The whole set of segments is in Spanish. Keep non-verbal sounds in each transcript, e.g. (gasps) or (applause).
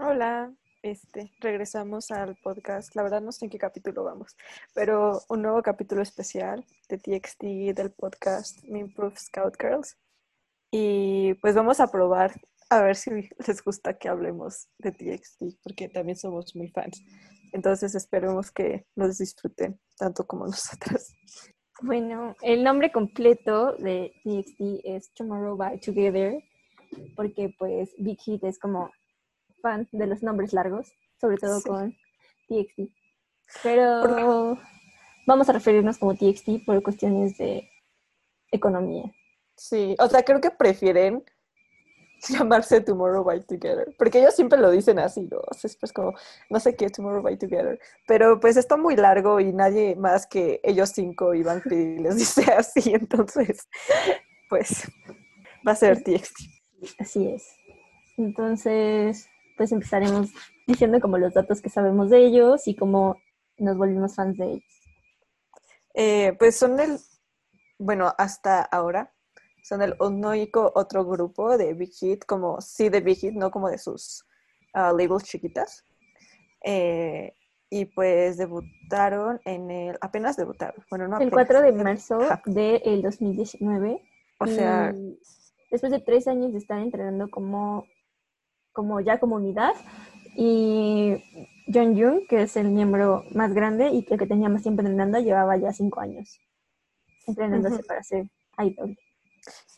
Hola, este, regresamos al podcast. La verdad no sé en qué capítulo vamos, pero un nuevo capítulo especial de TXT del podcast Me Improve Scout Girls. Y pues vamos a probar a ver si (laughs) les gusta que hablemos de TXT, porque también somos muy fans. Entonces esperemos que nos disfruten tanto como (laughs) nosotras. Bueno, el nombre completo de TXT es Tomorrow by Together, porque pues Big Hit es como fan de los nombres largos, sobre todo con TXT. Pero vamos a referirnos como TXT por cuestiones de economía. Sí, o sea, creo que prefieren (laughs) llamarse Tomorrow by Together, porque ellos siempre lo dicen así, ¿no? Es pues como, no sé qué, Tomorrow by Together, pero pues está muy largo y nadie más que ellos cinco iban y les dice así, entonces, pues, va a ser TXT. Así es. Entonces, pues empezaremos diciendo como los datos que sabemos de ellos y cómo nos volvimos fans de ellos. Eh, pues son el, bueno, hasta ahora, son el único otro grupo de Big Hit, como sí de Big Hit, no como de sus uh, labels chiquitas. Eh, y pues debutaron en el, apenas debutaron, bueno, no El 4 de marzo del 2019. O sea... Después de tres años de estar entrenando como como ya comunidad. Y John Jung, que es el miembro más grande y que, que tenía más tiempo entrenando, llevaba ya cinco años entrenándose para ser idol.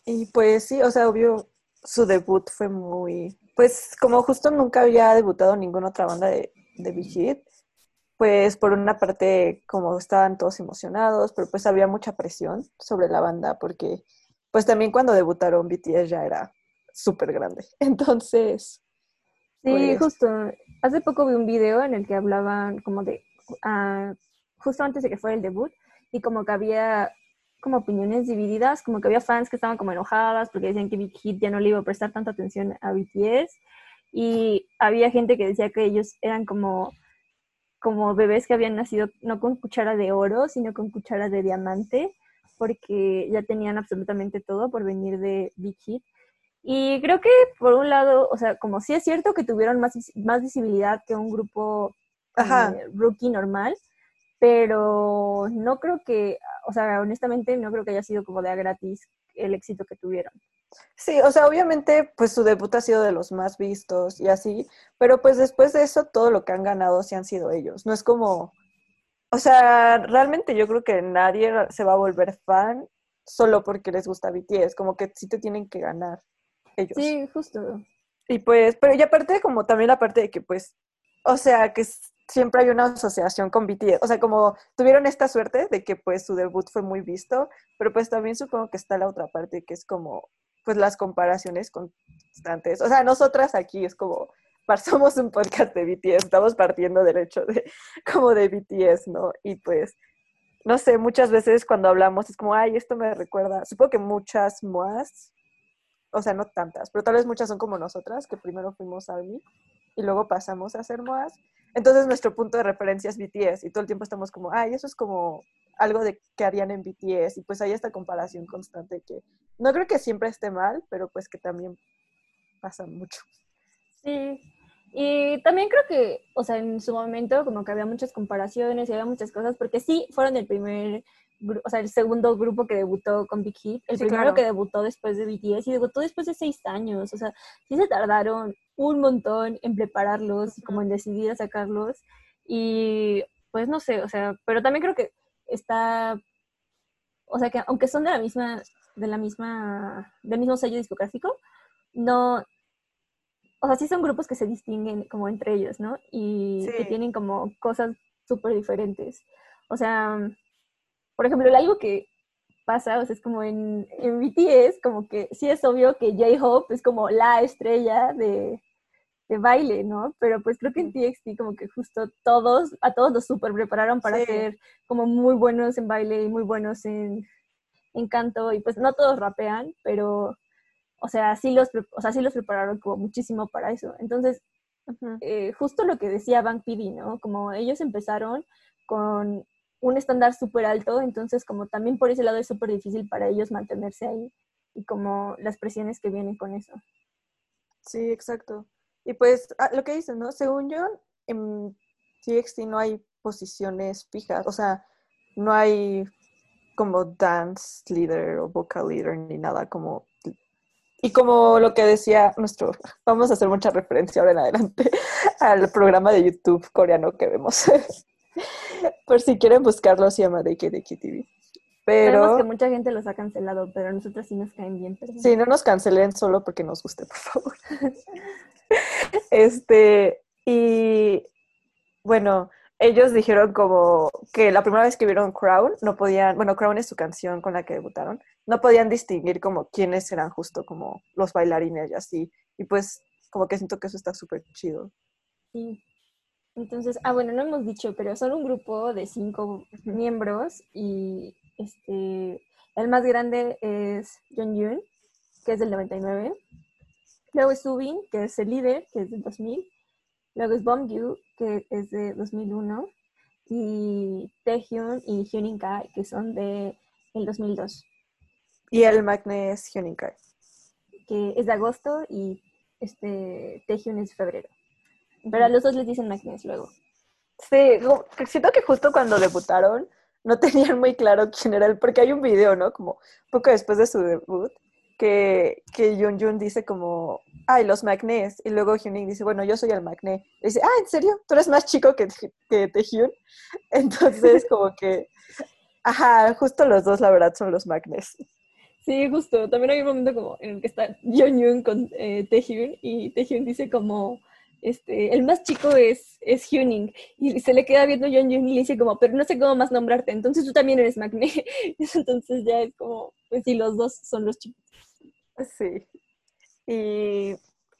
Y pues sí, o sea, obvio, su debut fue muy, pues como justo nunca había debutado ninguna otra banda de, de Big Hit, pues por una parte como estaban todos emocionados, pero pues había mucha presión sobre la banda porque pues también cuando debutaron BTS ya era súper grande. (laughs) Entonces, Sí, pues justo. Hace poco vi un video en el que hablaban como de, uh, justo antes de que fuera el debut, y como que había como opiniones divididas, como que había fans que estaban como enojadas porque decían que Big Hit ya no le iba a prestar tanta atención a BTS, y había gente que decía que ellos eran como, como bebés que habían nacido no con cuchara de oro, sino con cuchara de diamante, porque ya tenían absolutamente todo por venir de Big Hit. Y creo que por un lado, o sea, como sí es cierto que tuvieron más, más visibilidad que un grupo eh, rookie normal, pero no creo que, o sea, honestamente no creo que haya sido como de a gratis el éxito que tuvieron. Sí, o sea, obviamente pues su debut ha sido de los más vistos y así, pero pues después de eso todo lo que han ganado sí han sido ellos. No es como, o sea, realmente yo creo que nadie se va a volver fan solo porque les gusta BTS, como que sí te tienen que ganar. Sí, justo. Y pues, pero y aparte como también la parte de que pues, o sea, que siempre hay una asociación con BTS, o sea, como tuvieron esta suerte de que pues su debut fue muy visto, pero pues también supongo que está la otra parte que es como pues las comparaciones constantes. O sea, nosotras aquí es como (laughs) somos un podcast de BTS, estamos partiendo del hecho de como de BTS, ¿no? Y pues no sé, muchas veces cuando hablamos es como, ay, esto me recuerda, supongo que muchas más o sea, no tantas, pero tal vez muchas son como nosotras, que primero fuimos ARMY y luego pasamos a ser MOAS. Entonces nuestro punto de referencia es BTS y todo el tiempo estamos como, ay, eso es como algo de que harían en BTS y pues hay esta comparación constante que no creo que siempre esté mal, pero pues que también pasa mucho. Sí, y también creo que, o sea, en su momento como que había muchas comparaciones y había muchas cosas, porque sí fueron el primer o sea, el segundo grupo que debutó con Big Hit, el primero que debutó después de BTS y debutó después de seis años, o sea, sí se tardaron un montón en prepararlos y como en decidir a sacarlos y pues no sé, o sea, pero también creo que está, o sea, que aunque son de la misma, de la misma, del mismo sello discográfico, no, o sea, sí son grupos que se distinguen como entre ellos, ¿no? Y que tienen como cosas súper diferentes. O sea, por ejemplo, algo que pasa, o sea, es como en, en BTS, como que sí es obvio que J-Hope es como la estrella de, de, baile, ¿no? Pero pues creo que en TXT como que justo todos, a todos los super prepararon para ser como muy buenos en baile y muy buenos en, en canto, y pues no todos rapean, pero, o sea, sí los, o sea, sí los prepararon como muchísimo para eso. Entonces, eh, justo lo que decía Bank PD, ¿no? Como ellos empezaron con un estándar súper alto, entonces como también por ese lado es súper difícil para ellos mantenerse ahí y como las presiones que vienen con eso. Sí, exacto. Y pues ah, lo que dicen, ¿no? Según yo, en TXT no hay posiciones fijas, o sea, no hay como dance leader o vocal leader ni nada como y como lo que decía nuestro, vamos a hacer mucha referencia ahora en adelante (laughs) al programa de YouTube coreano que vemos. (laughs) (laughs) Por si quieren buscarlo, se llama Deki Deki TV. Pero Sabemos que mucha gente los ha cancelado, pero a nosotros sí nos caen bien. Sí, no nos cancelen solo porque nos guste, por favor. (laughs) Este, y bueno, ellos dijeron como que la primera vez que vieron Crown, no podían, bueno, Crown es su canción con la que debutaron, no podían distinguir como quiénes eran justo como los bailarines y así. Y pues como que siento que eso está súper chido. Sí. Entonces, ah, bueno, no hemos dicho, pero son un grupo de cinco miembros y este, el más grande es John Yoon, que es del 99. Luego es Subin, que es el líder, que es del 2000. Luego es Bomgyu, que es de 2001. Y Taehyun y Hyunin Kai, que son de el 2002, Y el Magne es Hyunin Kai. que es de agosto y este Taehyun es de febrero. Pero a los dos les dicen Magnes luego. Sí, siento que justo cuando debutaron no (laughs) tenían muy claro quién era él, porque hay un video, ¿no? Como poco después de su debut, que, que Yoon Jun dice como, ay, los Magnés, y luego Hyunin dice, bueno, yo soy el Magné. Y dice, ah, ¿en serio? ¿Tú eres más chico que, que Taehyun? (laughs) Entonces, como que, ajá, justo los dos, la verdad, son los Magnés. Sí, justo. También hay un momento como en el que está Yeon con eh, Taehyun y Taehyun dice como, este, el más chico es, es Hyuning y se le queda viendo Yeon y le dice como, pero no sé cómo más nombrarte, entonces tú también eres Magné. (laughs) entonces ya es como, pues sí, los dos son los chicos. Sí. Y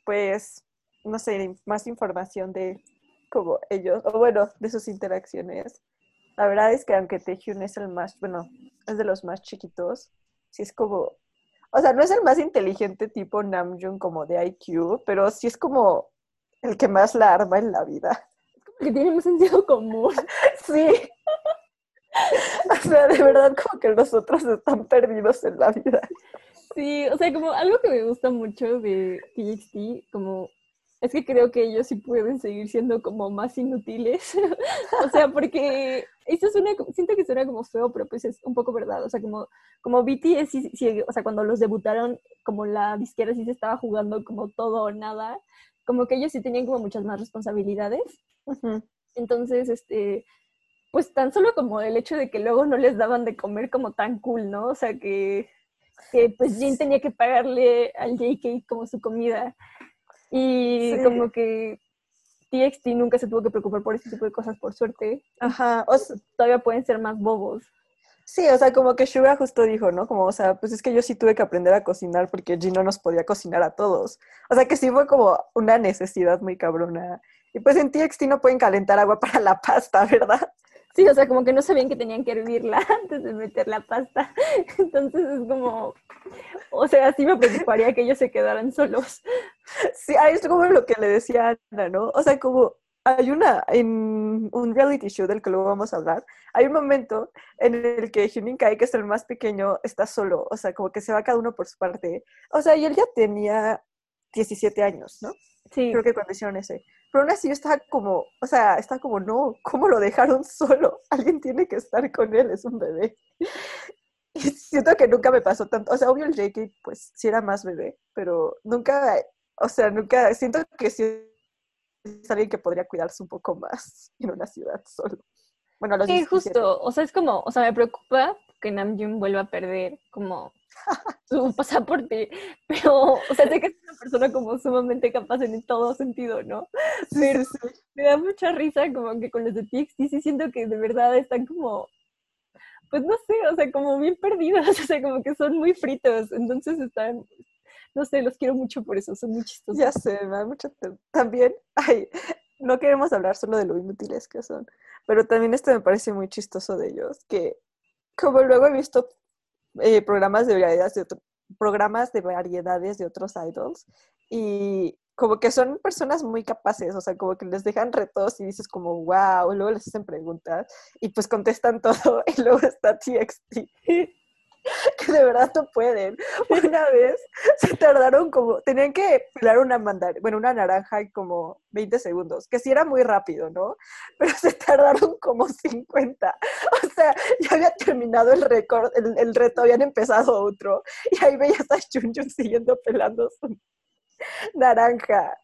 pues, no sé, más información de como ellos, o bueno, de sus interacciones. La verdad es que aunque Taehyun es el más, bueno, es de los más chiquitos, sí es como, o sea, no es el más inteligente tipo Namjoon como de IQ, pero sí es como el que más la arma en la vida. Que tiene un sentido común. (laughs) Sí. O sea, de verdad como que los otros están perdidos en la vida. Sí, o sea, como algo que me gusta mucho de TXT, como es que creo que ellos sí pueden seguir siendo como más inútiles. (laughs) o sea, porque esto suena, siento que suena como feo, pero pues es un poco verdad. O sea, como, como BTS, sí, sí, o sea, cuando los debutaron, como la disquera sí se estaba jugando como todo o nada, como que ellos sí tenían como muchas más responsabilidades. Entonces, este, pues tan solo como el hecho de que luego no les daban de comer como tan cool, ¿no? O sea, que, que pues Jin tenía que pagarle al JK como su comida. Y Sí. como que TXT nunca se tuvo que preocupar por ese tipo de cosas, por suerte. Ajá, o sea, Todavía pueden ser más bobos. Sí, o sea, como que Suga justo dijo, ¿no? Como, o sea, pues es que yo sí tuve que aprender a cocinar porque G no nos podía cocinar a todos. O sea, que sí fue como una necesidad muy cabrona. Y pues en TXT no pueden calentar agua (laughs) para la pasta, ¿verdad? Sí, o sea, como que no sabían que tenían que hervirla (laughs) antes de meter la pasta. (laughs) Entonces es como, o sea, sí me preocuparía que ellos se quedaran solos. Sí, ahí es como lo que le decía Ana, ¿no? O sea, como hay una, en un reality show del que luego vamos a hablar, hay un momento en el que Hyunin Kai, que es el más pequeño, está solo, o sea, como que se va cada uno por su parte. O sea, y él ya tenía 17 años, ¿no? Sí, creo que cuando hicieron ese. Pero aún así yo estaba como, o sea, está como, no, ¿cómo lo dejaron solo? Alguien tiene que estar con él, es un bebé. (laughs) Y siento que nunca me pasó tanto, o sea, obvio el JK pues sí era más bebé, pero nunca, o sea, nunca, siento que sí es alguien que podría cuidarse un poco más en una ciudad solo. Bueno, los Sí, 17. justo. O sea, es como, o sea, me preocupa que Namjoon vuelva a perder como (laughs) su pasaporte, pero, o sea, sé que es una persona como sumamente capaz en todo sentido, ¿no? Sí, Pero sí, sí. me da mucha risa como que con los de TXT sí siento que de verdad están como, pues no sé, o sea, como bien perdidos, (laughs) o sea, como que son muy fritos, entonces están, no sé, los quiero mucho por eso, son muy chistosos. Ya sé, me da pena. También, (laughs) ay, no queremos hablar solo de lo inútiles que son, pero también esto me parece muy chistoso de ellos, que como luego he visto eh, programas de variedades de otro- programas de variedades de otros idols y como que son personas muy capaces, o sea, como que les dejan retos y dices como, wow, y luego les hacen preguntas y pues contestan (laughs) todo y luego está TXT, (laughs) que de verdad no pueden. Una vez se tardaron como, tenían que pelar una mandarina, bueno, una naranja en como 20 segundos, que sí era muy rápido, ¿no? Pero se tardaron como 50. O sea, ya había terminado el récord, el, el reto, habían empezado otro, y ahí veías a Chun Chun siguiendo pelando su naranja.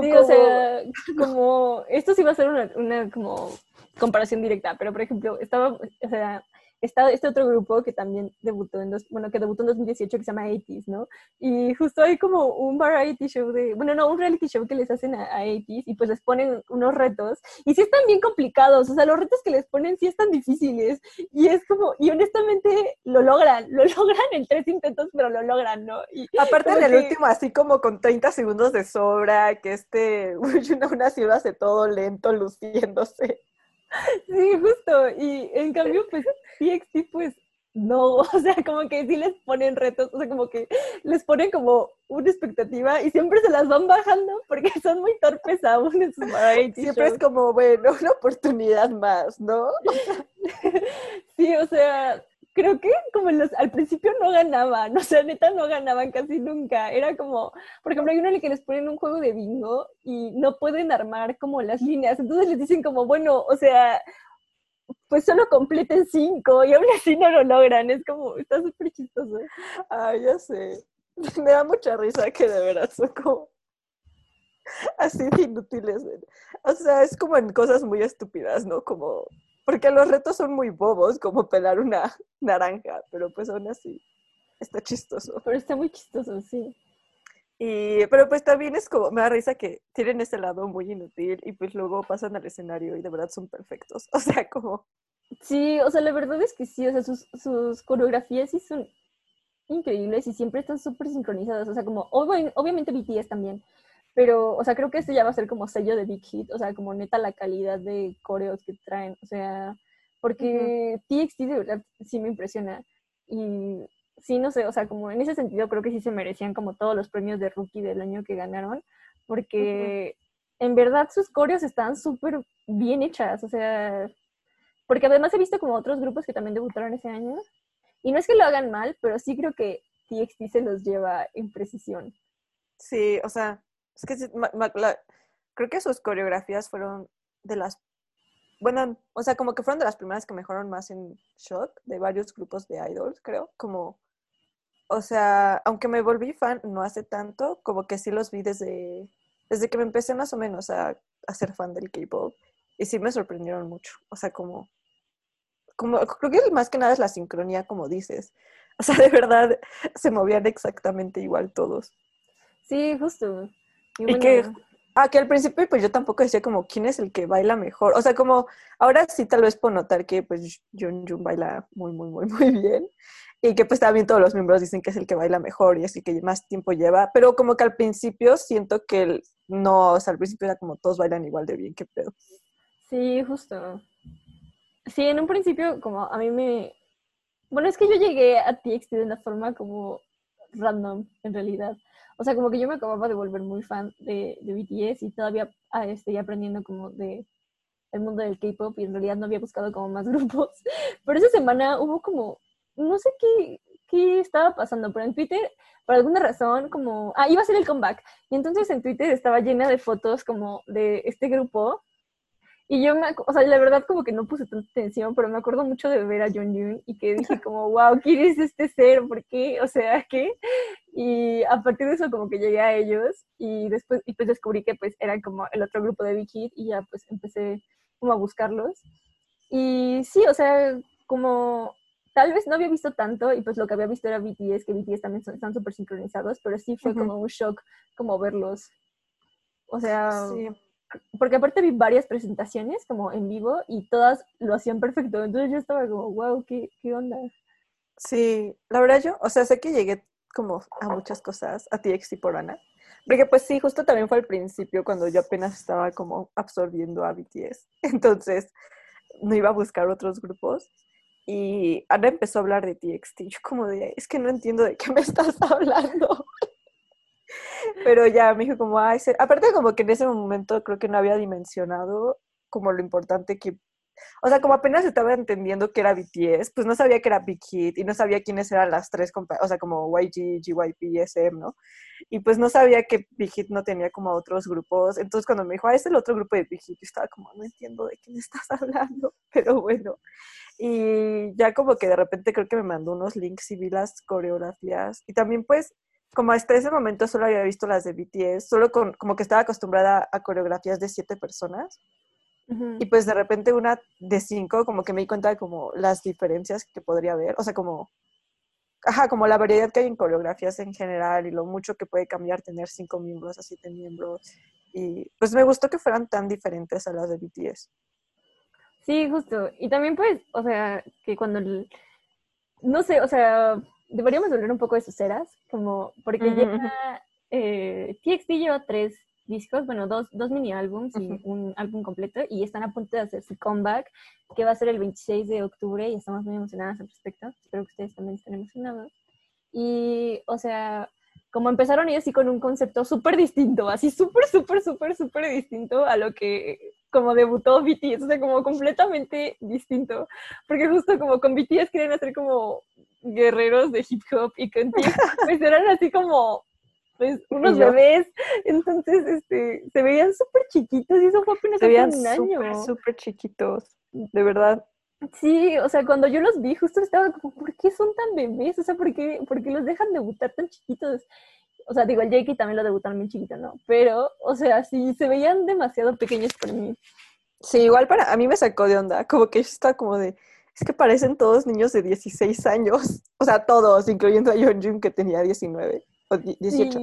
sí, o sea, como, esto sí va a ser una, una como comparación directa, pero por ejemplo, estaba, o sea, está este otro grupo que también debutó en, dos, bueno, que debutó en 2018 que se llama 80s, ¿no? Y justo hay como un variety show de, bueno, no, un reality show que les hacen a, a 80s y pues les ponen unos retos y sí están bien complicados, o sea, los retos que les ponen sí están difíciles y es como, y honestamente lo logran, lo (laughs) logran en tres intentos, pero lo logran, ¿no? Y Aparte en el que... último, así como con 30 segundos de sobra, que este, (laughs) una, ciudad hace todo lento, luciéndose. Sí, justo. Y en cambio, pues TXT, pues no, (laughs) o sea, como que sí les ponen retos, o sea, como que les ponen como una expectativa y siempre se las van bajando porque (laughs) son muy torpes aún en sus Siempre shows. es como, bueno, (laughs) una oportunidad más, ¿no? sí, o sea, creo que como los, al principio no ganaban, o sea, neta no ganaban casi nunca. Era como, por ejemplo, hay uno que les ponen un juego de bingo y no pueden armar como las líneas. Entonces les dicen como, bueno, o sea, pues solo completen cinco y aún así no lo logran. Es como, está súper chistoso. Ay, ya sé. (laughs) Me da mucha risa que de verdad son como así de inútiles. O sea, es como en cosas muy estúpidas, ¿no? Como porque los retos son muy bobos, como pelar una (laughs) naranja, pero pues aún así está chistoso. Pero está muy chistoso, sí. Y, pero pues también es como, me da risa que tienen ese lado muy inútil y pues luego pasan al escenario y de verdad son perfectos. (laughs) O sea, como... Sí, o sea, la verdad es que sí, o sea, sus, sus coreografías sí son increíbles y siempre están súper sincronizadas. O sea, como, ob obviamente BTS también, pero, o sea, creo que este ya va a ser como sello de Big Hit, o sea, como neta la calidad de coreos que traen, o sea, porque uh -huh. TXT de verdad sí me impresiona. Y sí, no sé, o sea, como en ese sentido creo que sí se merecían como todos los premios de rookie del año que ganaron, porque uh -huh. en verdad sus coreos están súper bien hechas, o sea, porque además he visto como otros grupos que también debutaron ese año, y no es que lo hagan mal, pero sí creo que TXT se los lleva en precisión. Sí, o sea, es que creo que sus coreografías fueron de las, bueno, o sea, como que fueron de las primeras que mejoraron más en Shock, de varios grupos de idols, creo, como, o sea, aunque me volví fan no hace tanto, como que sí los vi desde, desde que me empecé más o menos a, a ser fan del K-pop, y sí me sorprendieron mucho, o sea, como, como, creo que más que nada es la sincronía, como dices, o sea, de verdad se movían exactamente igual todos. Sí, justo. Y, bueno, y que, ah, que al principio pues yo tampoco decía como quién es el que baila mejor. O sea, como ahora sí tal vez puedo notar que pues Jun Jun baila muy, muy, muy, (laughs) muy bien. Y que pues también todos los miembros dicen que es el que baila mejor y así que más tiempo lleva. Pero como que al principio siento que el, no, o sea, al principio era como todos bailan igual de bien, qué pedo. Sí, justo. Sí, en un principio como a mí me... Bueno, es que yo llegué a TXT de una forma como random, en realidad. O sea, como que yo me acababa de volver muy fan de, BTS y todavía ah, estoy aprendiendo como de el mundo del K-pop y en realidad no había buscado como más (laughs) grupos. Pero esa semana hubo como, no sé qué, qué estaba pasando, pero en Twitter, por alguna razón, como, ah, iba a ser el comeback. Y entonces en Twitter estaba llena de fotos como de este grupo. Y yo, me, o sea, la verdad como que no puse tanta atención, pero me acuerdo mucho de ver a Jun Jun y que dije (laughs) como, wow, ¿quién es este ser? ¿Por qué? O sea, ¿qué? Y a partir de eso como que llegué a ellos y después y pues descubrí que pues eran como el otro grupo de Big Hit y ya pues empecé como a buscarlos. Y sí, o sea, como tal vez no había visto tanto y pues lo que había visto era BTS, que BTS también son, están súper sincronizados, pero sí fue uh -huh. como un shock como verlos. O sea, sí. Porque aparte vi varias presentaciones como en vivo y todas lo hacían perfecto, entonces yo estaba como, wow, ¿qué, qué onda? Sí, la verdad yo, o sea, sé que llegué como a muchas cosas, a TXT por Ana. Porque pues sí, justo también fue al principio cuando yo apenas estaba como absorbiendo a BTS. (laughs) Entonces no iba a buscar otros grupos. Y Ana empezó a hablar de TXT. Yo como de, es que no entiendo de qué me (laughs) estás hablando. Pero ya me dijo como, ay, aparte como que en ese momento creo que no había dimensionado como lo importante que o sea, como apenas estaba entendiendo que era BTS, pues no sabía que era Big Hit y no sabía quiénes eran las tres, o sea, como YG, GYP, SM, ¿no? Y pues no sabía que Big Hit no tenía como otros grupos. Entonces cuando me dijo, ah, es el otro grupo de Big Hit, yo estaba como, no entiendo de quién estás (laughs) hablando, pero bueno. Y ya como que de repente creo que me mandó unos links y vi las coreografías. Y también pues como hasta ese momento solo había visto las de BTS, solo con, como que estaba acostumbrada a coreografías de siete personas. Y pues de repente una de cinco, como que me di cuenta de como las diferencias que podría haber, o sea, como, ajá, como la variedad que hay en coreografías en general y lo mucho que puede cambiar tener cinco miembros a siete miembros. Y pues me gustó que fueran tan diferentes a las de BTS. Sí, justo. Y también pues, o sea, que cuando, no sé, o sea, deberíamos hablar un poco de sus eras, como, porque ya eh, TXT lleva tres discos, bueno, dos, dos mini álbums y un álbum completo, y están a punto de hacer su comeback, que va a ser el 26 de octubre, y estamos muy emocionadas al respecto. Espero que ustedes también estén emocionados. Y, o sea, como empezaron ellos así con un concepto súper distinto, así súper, súper, súper, súper distinto a lo que como debutó BTS, o sea, como completamente distinto, porque justo como con BTS quieren hacer como guerreros de hip hop y con (laughs) pues eran así como pues unos bebés, entonces este se veían súper chiquitos y eso fue apenas hace un año. Súper chiquitos, de verdad. Sí, o sea, cuando yo los vi, justo estaba como, ¿por qué son tan bebés? O sea, ¿por qué, por qué los dejan debutar tan chiquitos? O sea, digo, el Jakey también lo debutaron bien chiquito, ¿no? Pero, o sea, sí, se veían demasiado pequeños para mí. Sí, igual para a mí me sacó de onda, como que yo estaba como de, es que parecen todos niños de 16 años. O sea, todos, incluyendo a Yeonjun que tenía 19 o 18.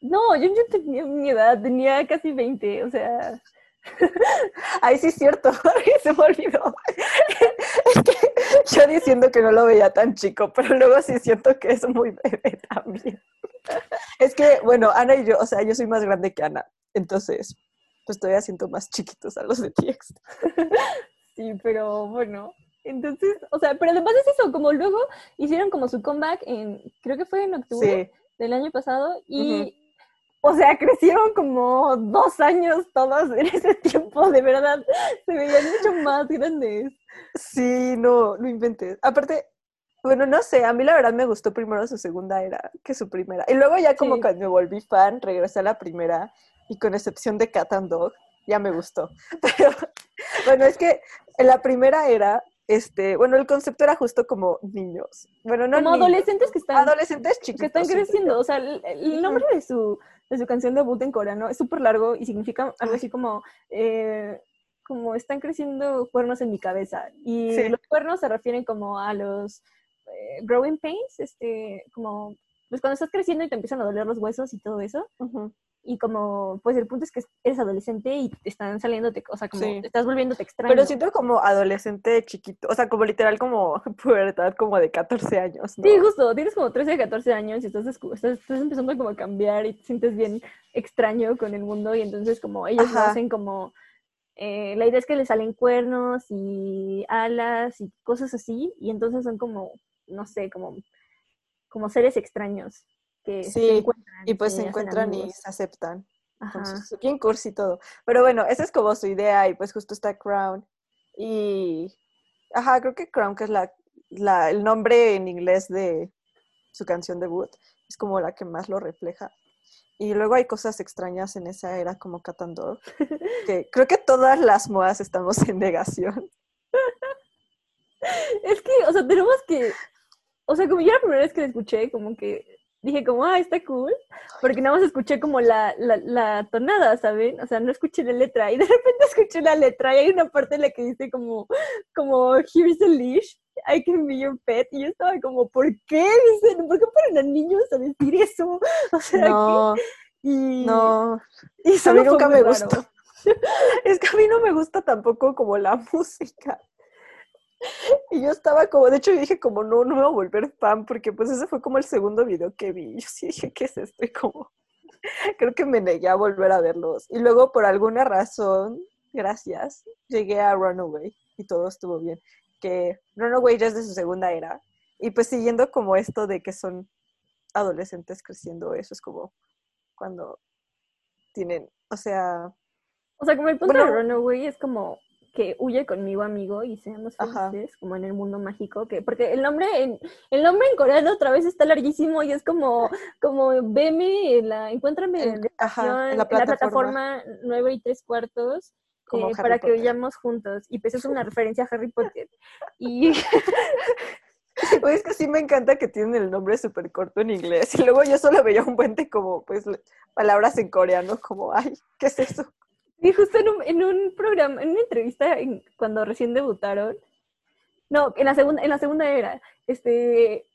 No, Yeonjun tenía mi edad, tenía casi 20, o sea... (laughs) Ay, sí es cierto, (laughs) se me olvidó. (laughs) Es que yo diciendo que no lo veía tan chico, pero luego sí siento que es muy bebé también. Es que, bueno, Ana y yo, o sea, yo soy más grande que Ana, entonces, pues todavía siento más chiquitos a los de TX. Sí, pero bueno, entonces, o sea, pero además es eso, como luego hicieron como su comeback en, creo que fue en octubre del año pasado, y, o sea, crecieron como dos años todos en ese tiempo, de verdad, se veían mucho más grandes. Sí, no, no inventes. Aparte, bueno, no sé, a mí la verdad me gustó primero su segunda era que su primera. Y luego ya como cuando me volví fan, regresé a la primera, y con excepción de Cat and Dog, ya me gustó. (laughs) Pero, bueno, es que en la primera era este, bueno, el concepto era justo como niños. Bueno, no como adolescentes que están adolescentes chiquitos que están creciendo, o sea, el, nombre de su de su canción debut en coreano es súper largo y significa algo así como eh, como están creciendo cuernos en mi cabeza. Y los cuernos se refieren como a los eh, growing pains, este, como pues cuando estás creciendo y te empiezan a doler los huesos y todo eso. Y como, pues el punto es que eres adolescente y te están saliéndote, o sea, como te estás volviéndote extraño. Pero siento como adolescente chiquito, o sea, como literal como (laughs) pubertad como de 14 años, Sí, justo, tienes como 13, 14 años y estás, estás, empezando como a cambiar y te sientes bien extraño con el mundo y entonces como ellos lo hacen como... Eh, la idea es que le salen cuernos y alas y cosas así y entonces son como, no sé, como, como seres extraños sí, Y pues se encuentran y se aceptan. Ajá. bien cursi y todo. Pero bueno, esa es como su idea y pues justo está Crown. Y, ajá, creo que Crown, que es la, la, el nombre en inglés de su canción debut, es como la que más lo refleja. Y luego hay cosas extrañas en esa era como Catandor, (laughs) que creo que todas las modas estamos en negación. Es que, o sea, tenemos que, o sea, como yo la primera vez que la escuché, como que dije como, ah, está cool, porque nada más escuché como la, la, la, tonada, ¿saben? O sea, no escuché la letra, y de repente (laughs) escuché la letra, y hay una parte en la que dice como, como, here's a leash, I can be your pet, y yo estaba como, ¿por qué dicen, por qué ponen a niños a decir eso? (laughs) O sea, no, y, no, y a mí nunca me gustó. (laughs) Es que a mí no me gusta tampoco como la música. (laughs) Y yo estaba como, de hecho yo dije como, no, no me voy a volver fan, porque pues ese fue como el segundo video que vi. Yo sí dije, ¿qué es esto? Y como, (laughs) creo que me negué a volver a verlos. Y luego por alguna razón, gracias, llegué a Runaway y todo estuvo bien. Que Runaway ya es de su segunda era. Y pues siguiendo como esto de que son adolescentes creciendo, eso es como cuando tienen, o sea... O sea, como el punto de Runaway es como que huye conmigo, amigo, y seamos felices, como en el mundo mágico, que, porque el nombre en, el nombre en coreano otra vez está larguísimo y es como, como veme, la, encuéntrame en, la plataforma. 9 y 3 cuartos. Eh, para que vayamos juntos. Y pues es una (laughs) referencia a Harry Potter. Y (laughs) es que sí me encanta que tienen el nombre súper corto en inglés. Y luego yo solo veía un puente como, pues, palabras en coreano, como, ay, ¿qué es eso? Y justo en un, en un programa, en una entrevista, cuando recién debutaron, no, en la segunda, en la segunda era, este,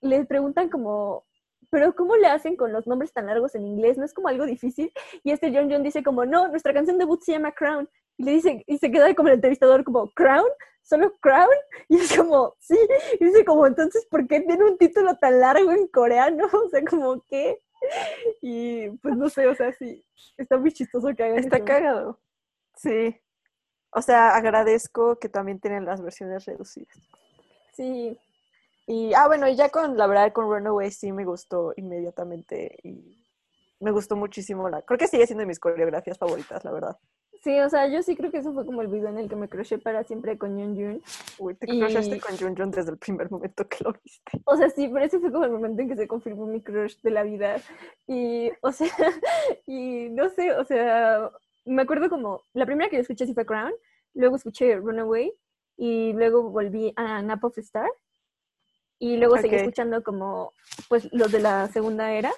les preguntan como, pero ¿cómo le hacen con los nombres tan largos en inglés? ¿No es como algo difícil? Y este John John dice como, no, nuestra canción debut se llama Crown. Y le dice, y se queda como el entrevistador como, ¿Crown? ¿Solo Crown? Y es como, sí. Y dice como, entonces, ¿por qué tiene un título tan largo en coreano? (laughs) O sea, como, ¿qué? (laughs) Y pues no sé, o sea, sí, está muy chistoso que haga Está cagado. Sí. O sea, agradezco que también tienen las versiones reducidas. Sí. Y, ah, bueno, y ya con, la verdad, con Runaway sí me gustó inmediatamente y me gustó muchísimo. La, creo que sigue siendo de mis coreografías favoritas, la verdad. Sí, o sea, yo sí creo que eso fue como el video en el que me crucé para siempre con Jun Jun. Uy, te cruzaste con Jun Jun desde el primer momento que lo viste. O sea, sí, pero ese fue como el momento en que se confirmó mi crush de la vida. Y, o sea, (laughs) y no sé, o sea, me acuerdo como, la primera que yo escuché sí fue Crown, luego escuché Runaway, y luego volví a Nap of Star, y luego seguí escuchando como, pues, los de la segunda era.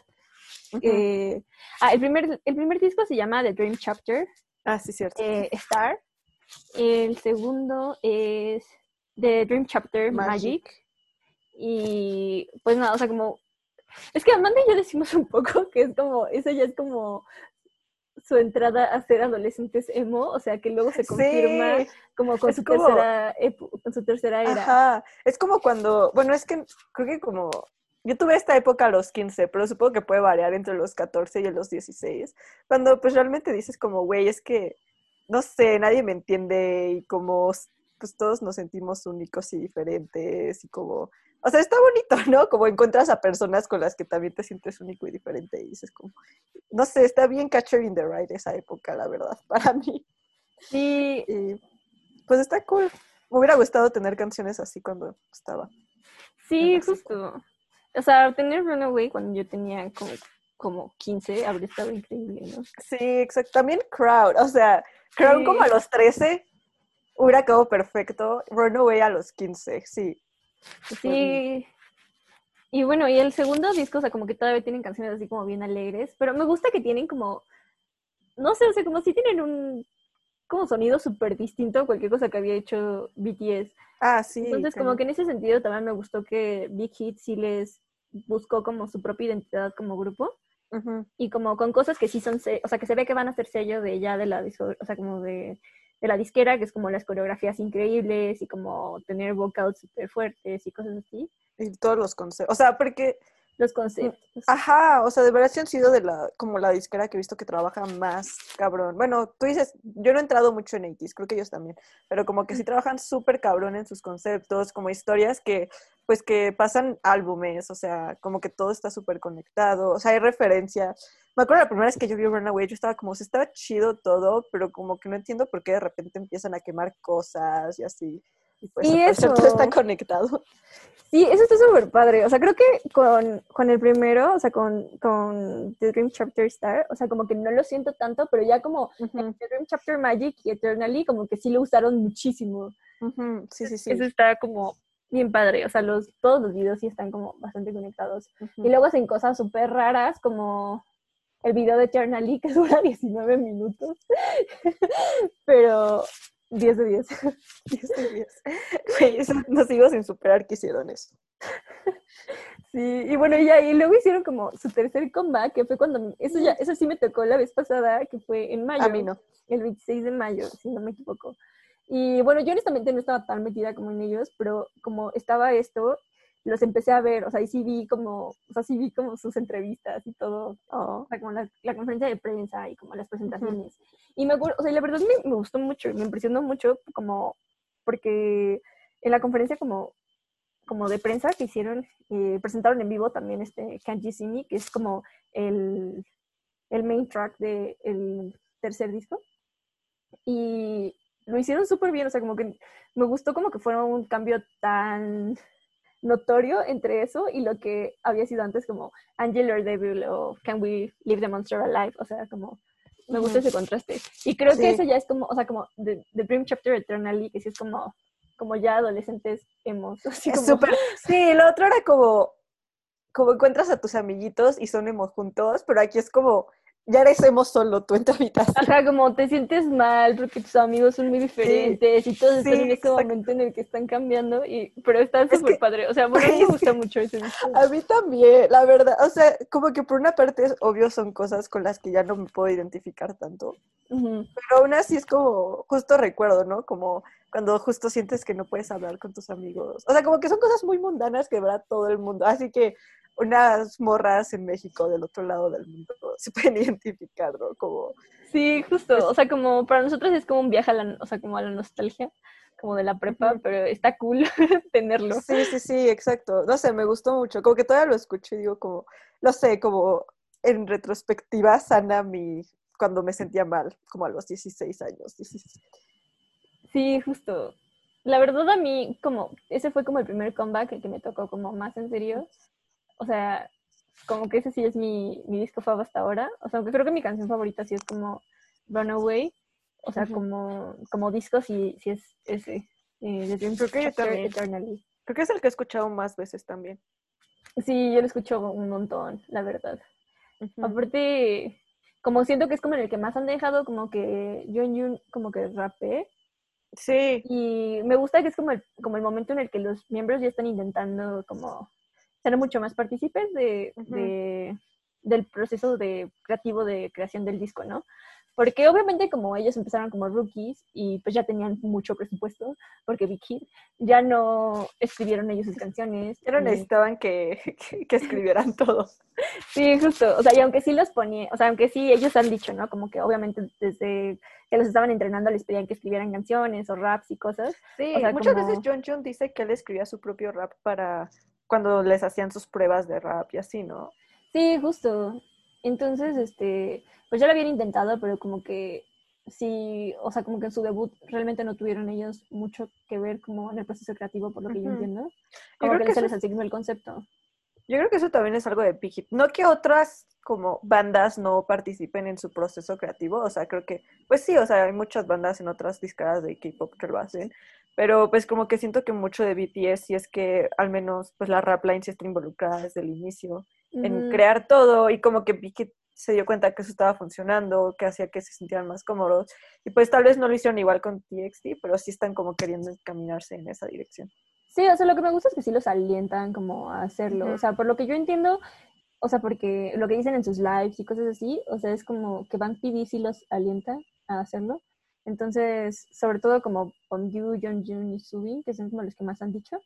Eh, ah, el primer, el primer disco se llama The Dream Chapter, Ah, sí, cierto. Eh, Star. El segundo es The Dream Chapter Magic. Y pues nada, o sea, como. Es que Amanda y yo decimos (laughs) un poco que es como. Eso ya es como su entrada a ser adolescentes emo, o sea, que luego se confirma como con su, tercera con su tercera era. Ajá. Es como cuando, bueno, es que creo que como yo tuve esta época a los 15, pero supongo que puede variar entre los 14 y los 16, cuando pues realmente dices como, güey, es que, no sé, nadie me entiende y como, pues todos nos sentimos únicos y diferentes y como, o sea, está bonito, (laughs) ¿no? Como encuentras a personas con las que también te sientes único y diferente y dices como, no sé, está bien Catcher in the Ride esa época, la verdad, (laughs) para mí. Sí. Y, pues está cool. Me hubiera gustado tener canciones así cuando estaba. Sí, justo. O sea, tener Runaway cuando yo tenía como, como 15 habría estado increíble, ¿no? Sí, exacto. También Crowd, o sea, Crowd como a los 13 hubiera quedado perfecto. Runaway a los 15, sí. Sí. Y bueno, y el segundo disco, o sea, como que todavía tienen canciones así como bien alegres, pero me gusta que tienen como, no sé, o sea, como si tienen un como sonido súper distinto a cualquier cosa que había hecho BTS. Ah, sí. Entonces, como que en ese sentido también me gustó que Big Hit sí les buscó como su propia identidad como grupo. Y como con cosas que sí son, o sea, que se ve que van a ser sello de ya de la, o sea, como de, de la disquera, que es como las coreografías increíbles y como tener vocals súper fuertes y cosas así. Y todos los conceptos. O sea, porque los conceptos. Ajá, o sea, de verdad sí han sido de la, como la disquera que he visto que trabaja más cabrón. Bueno, tú dices, yo no he entrado mucho en 80 creo que ellos también, pero como que sí trabajan súper cabrón en sus conceptos, como historias que, pues que pasan álbumes, o sea, como que todo está súper conectado, o sea, hay referencia. Me acuerdo la primera vez que yo vi Runaway, yo estaba como, se estaba chido todo, pero como que no entiendo por qué de repente empiezan a quemar cosas y así. Y pues eso todo está conectado. Sí, eso está súper padre. O sea, creo que con, con, el primero, o sea, con, con The Dream Chapter Star, o sea, como que no lo siento tanto, pero ya como The Dream Chapter Magic y Eternally, como que sí lo usaron muchísimo. Sí, sí, sí. Eso está como bien padre. O sea, los, todos los videos sí están como bastante conectados. Y luego hacen cosas súper raras, como el video de Eternally, que dura (laughs) 19 minutos. (laughs) pero 10 de 10. 10 (laughs) de 10. no sigo sin superar que hicieron eso. (laughs) Sí, y bueno, y, y luego hicieron como su tercer comeback, que fue cuando, eso ya, eso sí me tocó la vez pasada, que fue en mayo. A mí no. El 26 de mayo, si no me equivoco. Y bueno, yo honestamente no estaba tan metida como en ellos, pero como estaba esto, los empecé a ver, o sea, y sí vi como, o sea, sí vi como sus entrevistas y todo, o sea, como la, conferencia de prensa y como las presentaciones. Y me acuerdo, o sea, la verdad me, me, gustó mucho, me impresionó mucho como, porque en la conferencia como, como de prensa que hicieron, eh, presentaron en vivo también este Can't See que es como el, el main track del el tercer disco. Y lo hicieron súper bien, o sea, como que me gustó como que fuera un cambio tan notorio entre eso y lo que había sido antes como Angel or Devil o Can We Leave the Monster Alive, o sea, como me gusta ese contraste. Y creo que eso ya es como, o sea, como The, Dream Chapter Eternally, que sí es como, como ya adolescentes hemos. (laughs) Así como... Súper. (laughs) Sí, lo otro era como, como encuentras a tus amiguitos y son emos juntos, pero aquí es como ya eres emo solo tú en tu habitación. Ajá, como te sientes mal porque tus amigos son muy diferentes y todos están en ese momento en el que están cambiando, y, pero está súper padre. O sea, bueno, a mí me (laughs) gusta mucho ese A mí también, la verdad. O sea, como que por una parte es obvio son cosas con las que ya no me puedo identificar tanto. Pero aún así es como, justo recuerdo, ¿no? Como cuando justo sientes que no puedes hablar con tus amigos. O sea, como que son cosas muy mundanas que verá todo el mundo. Así que unas morras en México del otro lado del mundo (laughs) se pueden identificar, ¿no? Como... Sí, justo, o sea, como para nosotros es como un viaje a la, o sea, como a la nostalgia, como de la prepa, pero está cool (laughs) tenerlo. Sí, sí, sí, exacto. No sé, me gustó mucho, como que todavía lo escucho y digo como, no sé, como en retrospectiva sana mi, cuando me sentía mal, como a los 16 años, 17. Sí, justo. La verdad a mí, como, ese fue como el primer comeback el que me tocó como más en serio o sea, como que ese sí es mi, mi disco favorito hasta ahora. O sea, aunque creo que mi canción favorita sí es como Runaway. O sea, como, como disco sí, sí es ese. Eh, creo que yo también. Creo que es el que he escuchado más veces también. Sí, yo lo escucho un montón, la verdad. Aparte, como siento que es como en el que más han dejado como que John Yun como que rapé. Sí. Y me gusta que es como el, como el momento en el que los miembros ya están intentando como ser mucho más partícipes de, del proceso de creativo de creación del disco, ¿no? Porque obviamente como ellos empezaron como rookies y pues ya tenían mucho presupuesto, porque Big Hit, ya no escribieron ellos sus canciones. Ya no necesitaban (laughs) que, que, escribieran todo. Sí, justo. O sea, y aunque sí los ponía, o sea, aunque sí ellos han dicho, ¿no? Como que obviamente desde que los estaban entrenando les pedían que escribieran canciones o raps y cosas. Sí, muchas veces John John dice que él escribía su propio rap para cuando les hacían sus pruebas de rap y así, ¿no? Sí, justo. Entonces, este, pues ya lo habían intentado, pero como que sí, o sea, como que en su debut realmente no tuvieron ellos mucho que ver como en el proceso creativo, por lo que yo entiendo. Como que, se les asignó el concepto. Yo creo que eso también es algo de Big No que otras como bandas no participen en su proceso creativo, o sea, creo que, pues sí, o sea, hay muchas bandas en otras discadas de K-pop que lo hacen, pero pues como que siento que mucho de BTS y es que al menos pues la rap line sí está involucrada desde el inicio en crear todo y como que Vicky se dio cuenta que eso estaba funcionando, que hacía que se sintieran más cómodos y pues tal vez no lo hicieron igual con TXT, pero sí están como queriendo encaminarse en esa dirección. Sí, o sea, lo que me gusta es que sí los alientan como a hacerlo, o sea, por lo que yo entiendo, o sea, porque lo que dicen en sus lives y cosas así, o sea, es como que Bang PD sí los alienta a hacerlo, entonces, sobre todo como Yu, Jun y Subin, que son como los que más han dicho,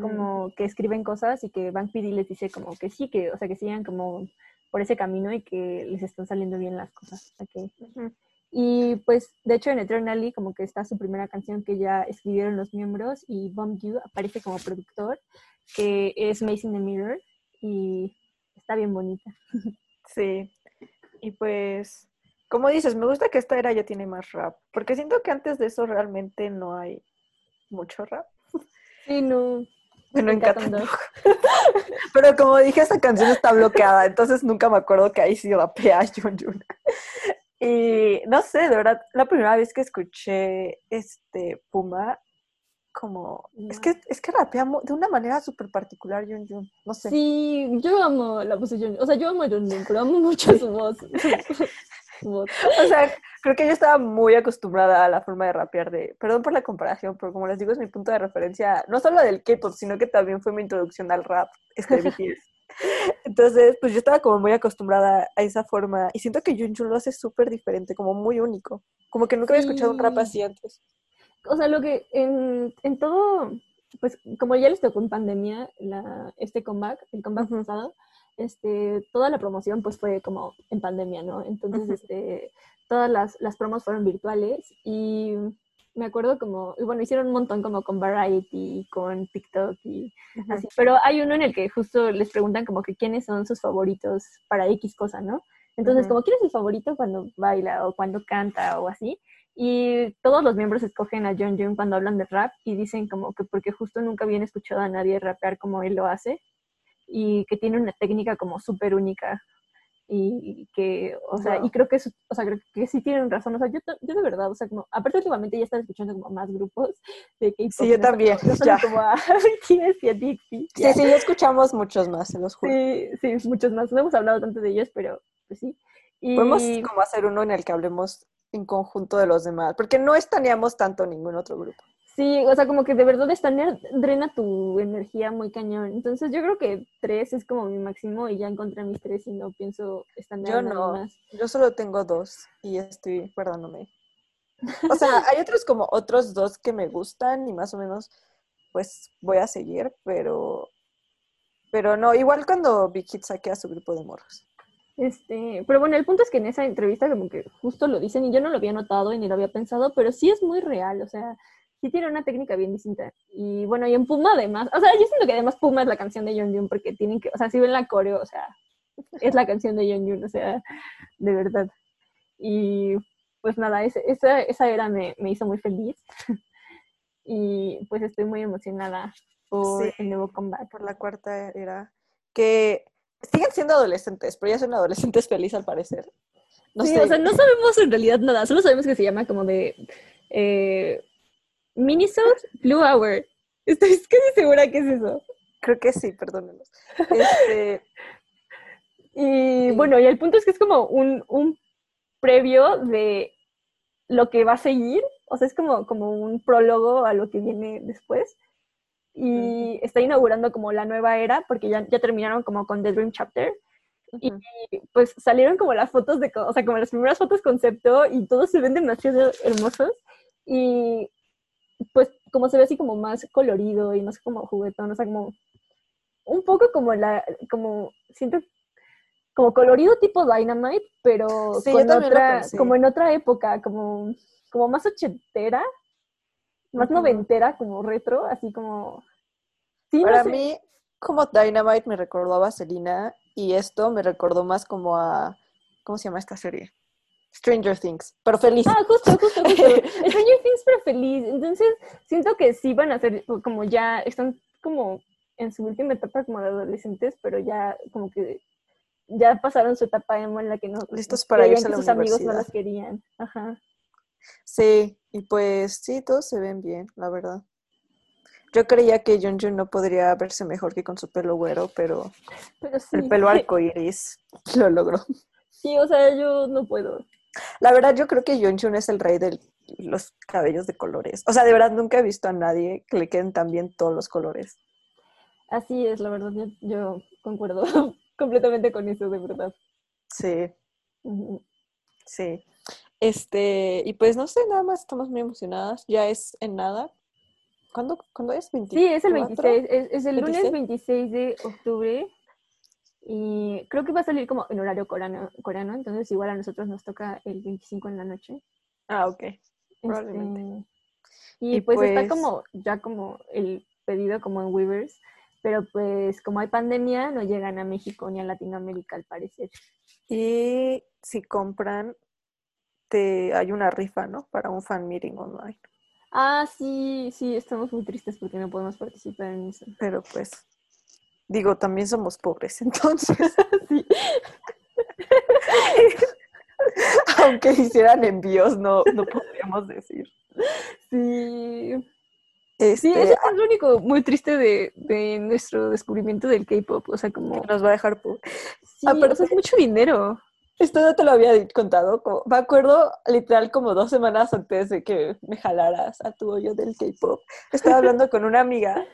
como mm. que escriben cosas y que Bank PD les dice como que sí, que, o sea, que sigan como por ese camino y que les están saliendo bien las cosas. Okay. Y pues, de hecho, en Eternally, como que está su primera canción que ya escribieron los miembros y Bomb You aparece como productor, que es Mason the Mirror y está bien bonita. Sí, y pues como dices, me gusta que esta era ya tiene más rap, porque siento que antes de eso realmente no hay mucho rap. Sí, no. Bueno, en (laughs) Pero como dije, esta canción está bloqueada, entonces nunca me acuerdo que ahí sí rapea Jun Jun. (laughs) Y no sé, de verdad, la primera vez que escuché este Puma, como, es que, es que rapea de una manera súper particular Jun Jun, no sé. Sí, yo amo la voz de Jun, o sea, yo amo a Jun Jun, pero amo mucho su voz. (laughs) o sea, creo que yo estaba muy acostumbrada a la forma de rapear de, perdón por la comparación, pero como les digo es mi punto de referencia, no solo del K-pop, sino que también fue mi introducción al rap, este BTS. (laughs) Entonces, pues yo estaba como muy acostumbrada a esa forma y siento que Jun lo hace súper diferente, como muy único, como que nunca había escuchado un rap así antes. O sea, lo que en, en todo, pues como ya les tocó en pandemia la, este comeback, el comeback pasado, este, toda la promoción pues fue como en pandemia, ¿no? Entonces, este, todas las, las promos fueron virtuales y me acuerdo como, y bueno, hicieron un montón como con Variety, con TikTok y así, pero hay uno en el que justo les preguntan como que quiénes son sus favoritos para X cosa, ¿no? Entonces, como, ¿quién es el favorito cuando baila o cuando canta o así? Y todos los miembros escogen a John June cuando hablan de rap y dicen como que porque justo nunca habían escuchado a nadie rapear como él lo hace y que tiene una técnica como súper única y que, o sea, Wow. y creo que, es- o sea, creo que sí tienen razón, o sea, yo, to- yo de verdad, o sea, como, aparte últimamente ya están escuchando como más grupos de K-pop. Sí, yo también, solo ya. como a BTS y a Dixie. Sí, sí, ya escuchamos muchos más, se los juro. Sí, sí, muchos más. No hemos hablado tanto de ellos, pero pues sí. Y, Podemos como hacer uno en el que hablemos en conjunto de los demás, porque no estaneamos tanto ningún otro grupo. Sí, o sea, como que de verdad estanear drena tu energía muy cañón. Entonces yo creo que tres es como mi máximo y ya encontré mis tres y no pienso estanear Yo nada no. más. Yo solo tengo dos y estoy guardándome. (laughs) O sea, hay otros como otros dos que me gustan y más o menos pues voy a seguir, pero pero no, igual cuando Big Hit saque a su grupo de morros. Este, pero bueno, el punto es que en esa entrevista como que justo lo dicen y yo no lo había notado y ni lo había pensado, pero sí es muy real, o sea, sí tiene una técnica bien distinta. Y bueno, y en Puma además, o sea, yo siento que además Puma es la canción de Yeonjun porque tienen que, o sea, si ven la coreo, o sea, es la canción de Yeonjun, o sea, de verdad. Y pues nada, ese- esa, esa era me, me hizo muy feliz. (laughs) y pues estoy muy emocionada por Sí. el nuevo comeback. Por la cuarta era que siguen siendo adolescentes, pero ya son adolescentes felices al parecer. No sí, sé. o sea, no sabemos en realidad nada, solo sabemos que se llama como de eh, Minisode Blue Hour. Estoy (laughs) casi segura que es eso. Creo que sí, perdónenos. Este, (laughs) Y bueno, y el punto es que es como un, un previo de lo que va a seguir, o sea, es como, como un prólogo a lo que viene después. Y está inaugurando como la nueva era, porque ya, ya terminaron como con The Dream Chapter. Y- pues salieron como las fotos de, o sea, como las primeras fotos concepto y todos se ven demasiado hermosos y pues como se ve así como más colorido y más como juguetón, o sea, como un poco como la, como siento como colorido tipo Dynamite, pero Sí, con otra, como en otra época, como, como más ochentera, más noventera, como retro, así como... Sí, no Para sé. mí, como Dynamite me recordó a Vaselina y esto me recordó más como a, ¿cómo se llama esta serie? Stranger Things, pero feliz. Ah, justo, justo, justo. (laughs) Stranger Things, pero feliz. Entonces, siento que sí van a ser como ya, están como en su última etapa como de adolescentes, pero ya como que ya pasaron su etapa emo en la que no Listos para irse a la sus amigos no las querían. Ajá. Sí, y pues sí, todos se ven bien, la verdad. Yo creía que Junjun no podría verse mejor que con su pelo güero, pero Pero sí. el pelo arcoíris lo logró. Sí, o sea, yo no puedo. La verdad, yo creo que Junjun es el rey de los cabellos de colores. O sea, de verdad, nunca he visto a nadie que le queden tan bien todos los colores. Así es, la verdad, yo, yo concuerdo (laughs) completamente con eso, de verdad. Sí, sí. Este, y pues no sé, nada más estamos muy emocionadas. Ya es en nada. ¿Cuándo, ¿cuándo es? ¿24? Sí, es el 26, es, es el lunes 26. 26 de octubre y creo que va a salir como en horario coreano, coreano, entonces igual a nosotros nos toca el 25 en la noche. Ah, ok. Probablemente. Este, y, Y pues, está pues- como ya como el pedido como en Weavers, pero pues como hay pandemia no llegan a México ni a Latinoamérica al parecer. Y si compran, te, hay una rifa, ¿no? Para un fan meeting online. Ah, sí, sí, estamos muy tristes porque no podemos participar en eso. Pero pues, digo, también somos pobres, (laughs) entonces. Sí. (laughs) Aunque hicieran envíos, no, no podríamos decir. Sí, Este, Sí, eso es lo único muy triste de, de nuestro descubrimiento del K-pop. O sea, como. nos va a dejar pobres. Sí, o aparte- sea, es mucho dinero. Esto no te lo había contado. como- me acuerdo literal como dos semanas antes de que me jalaras a tu hoyo del K-pop. Estaba hablando con una amiga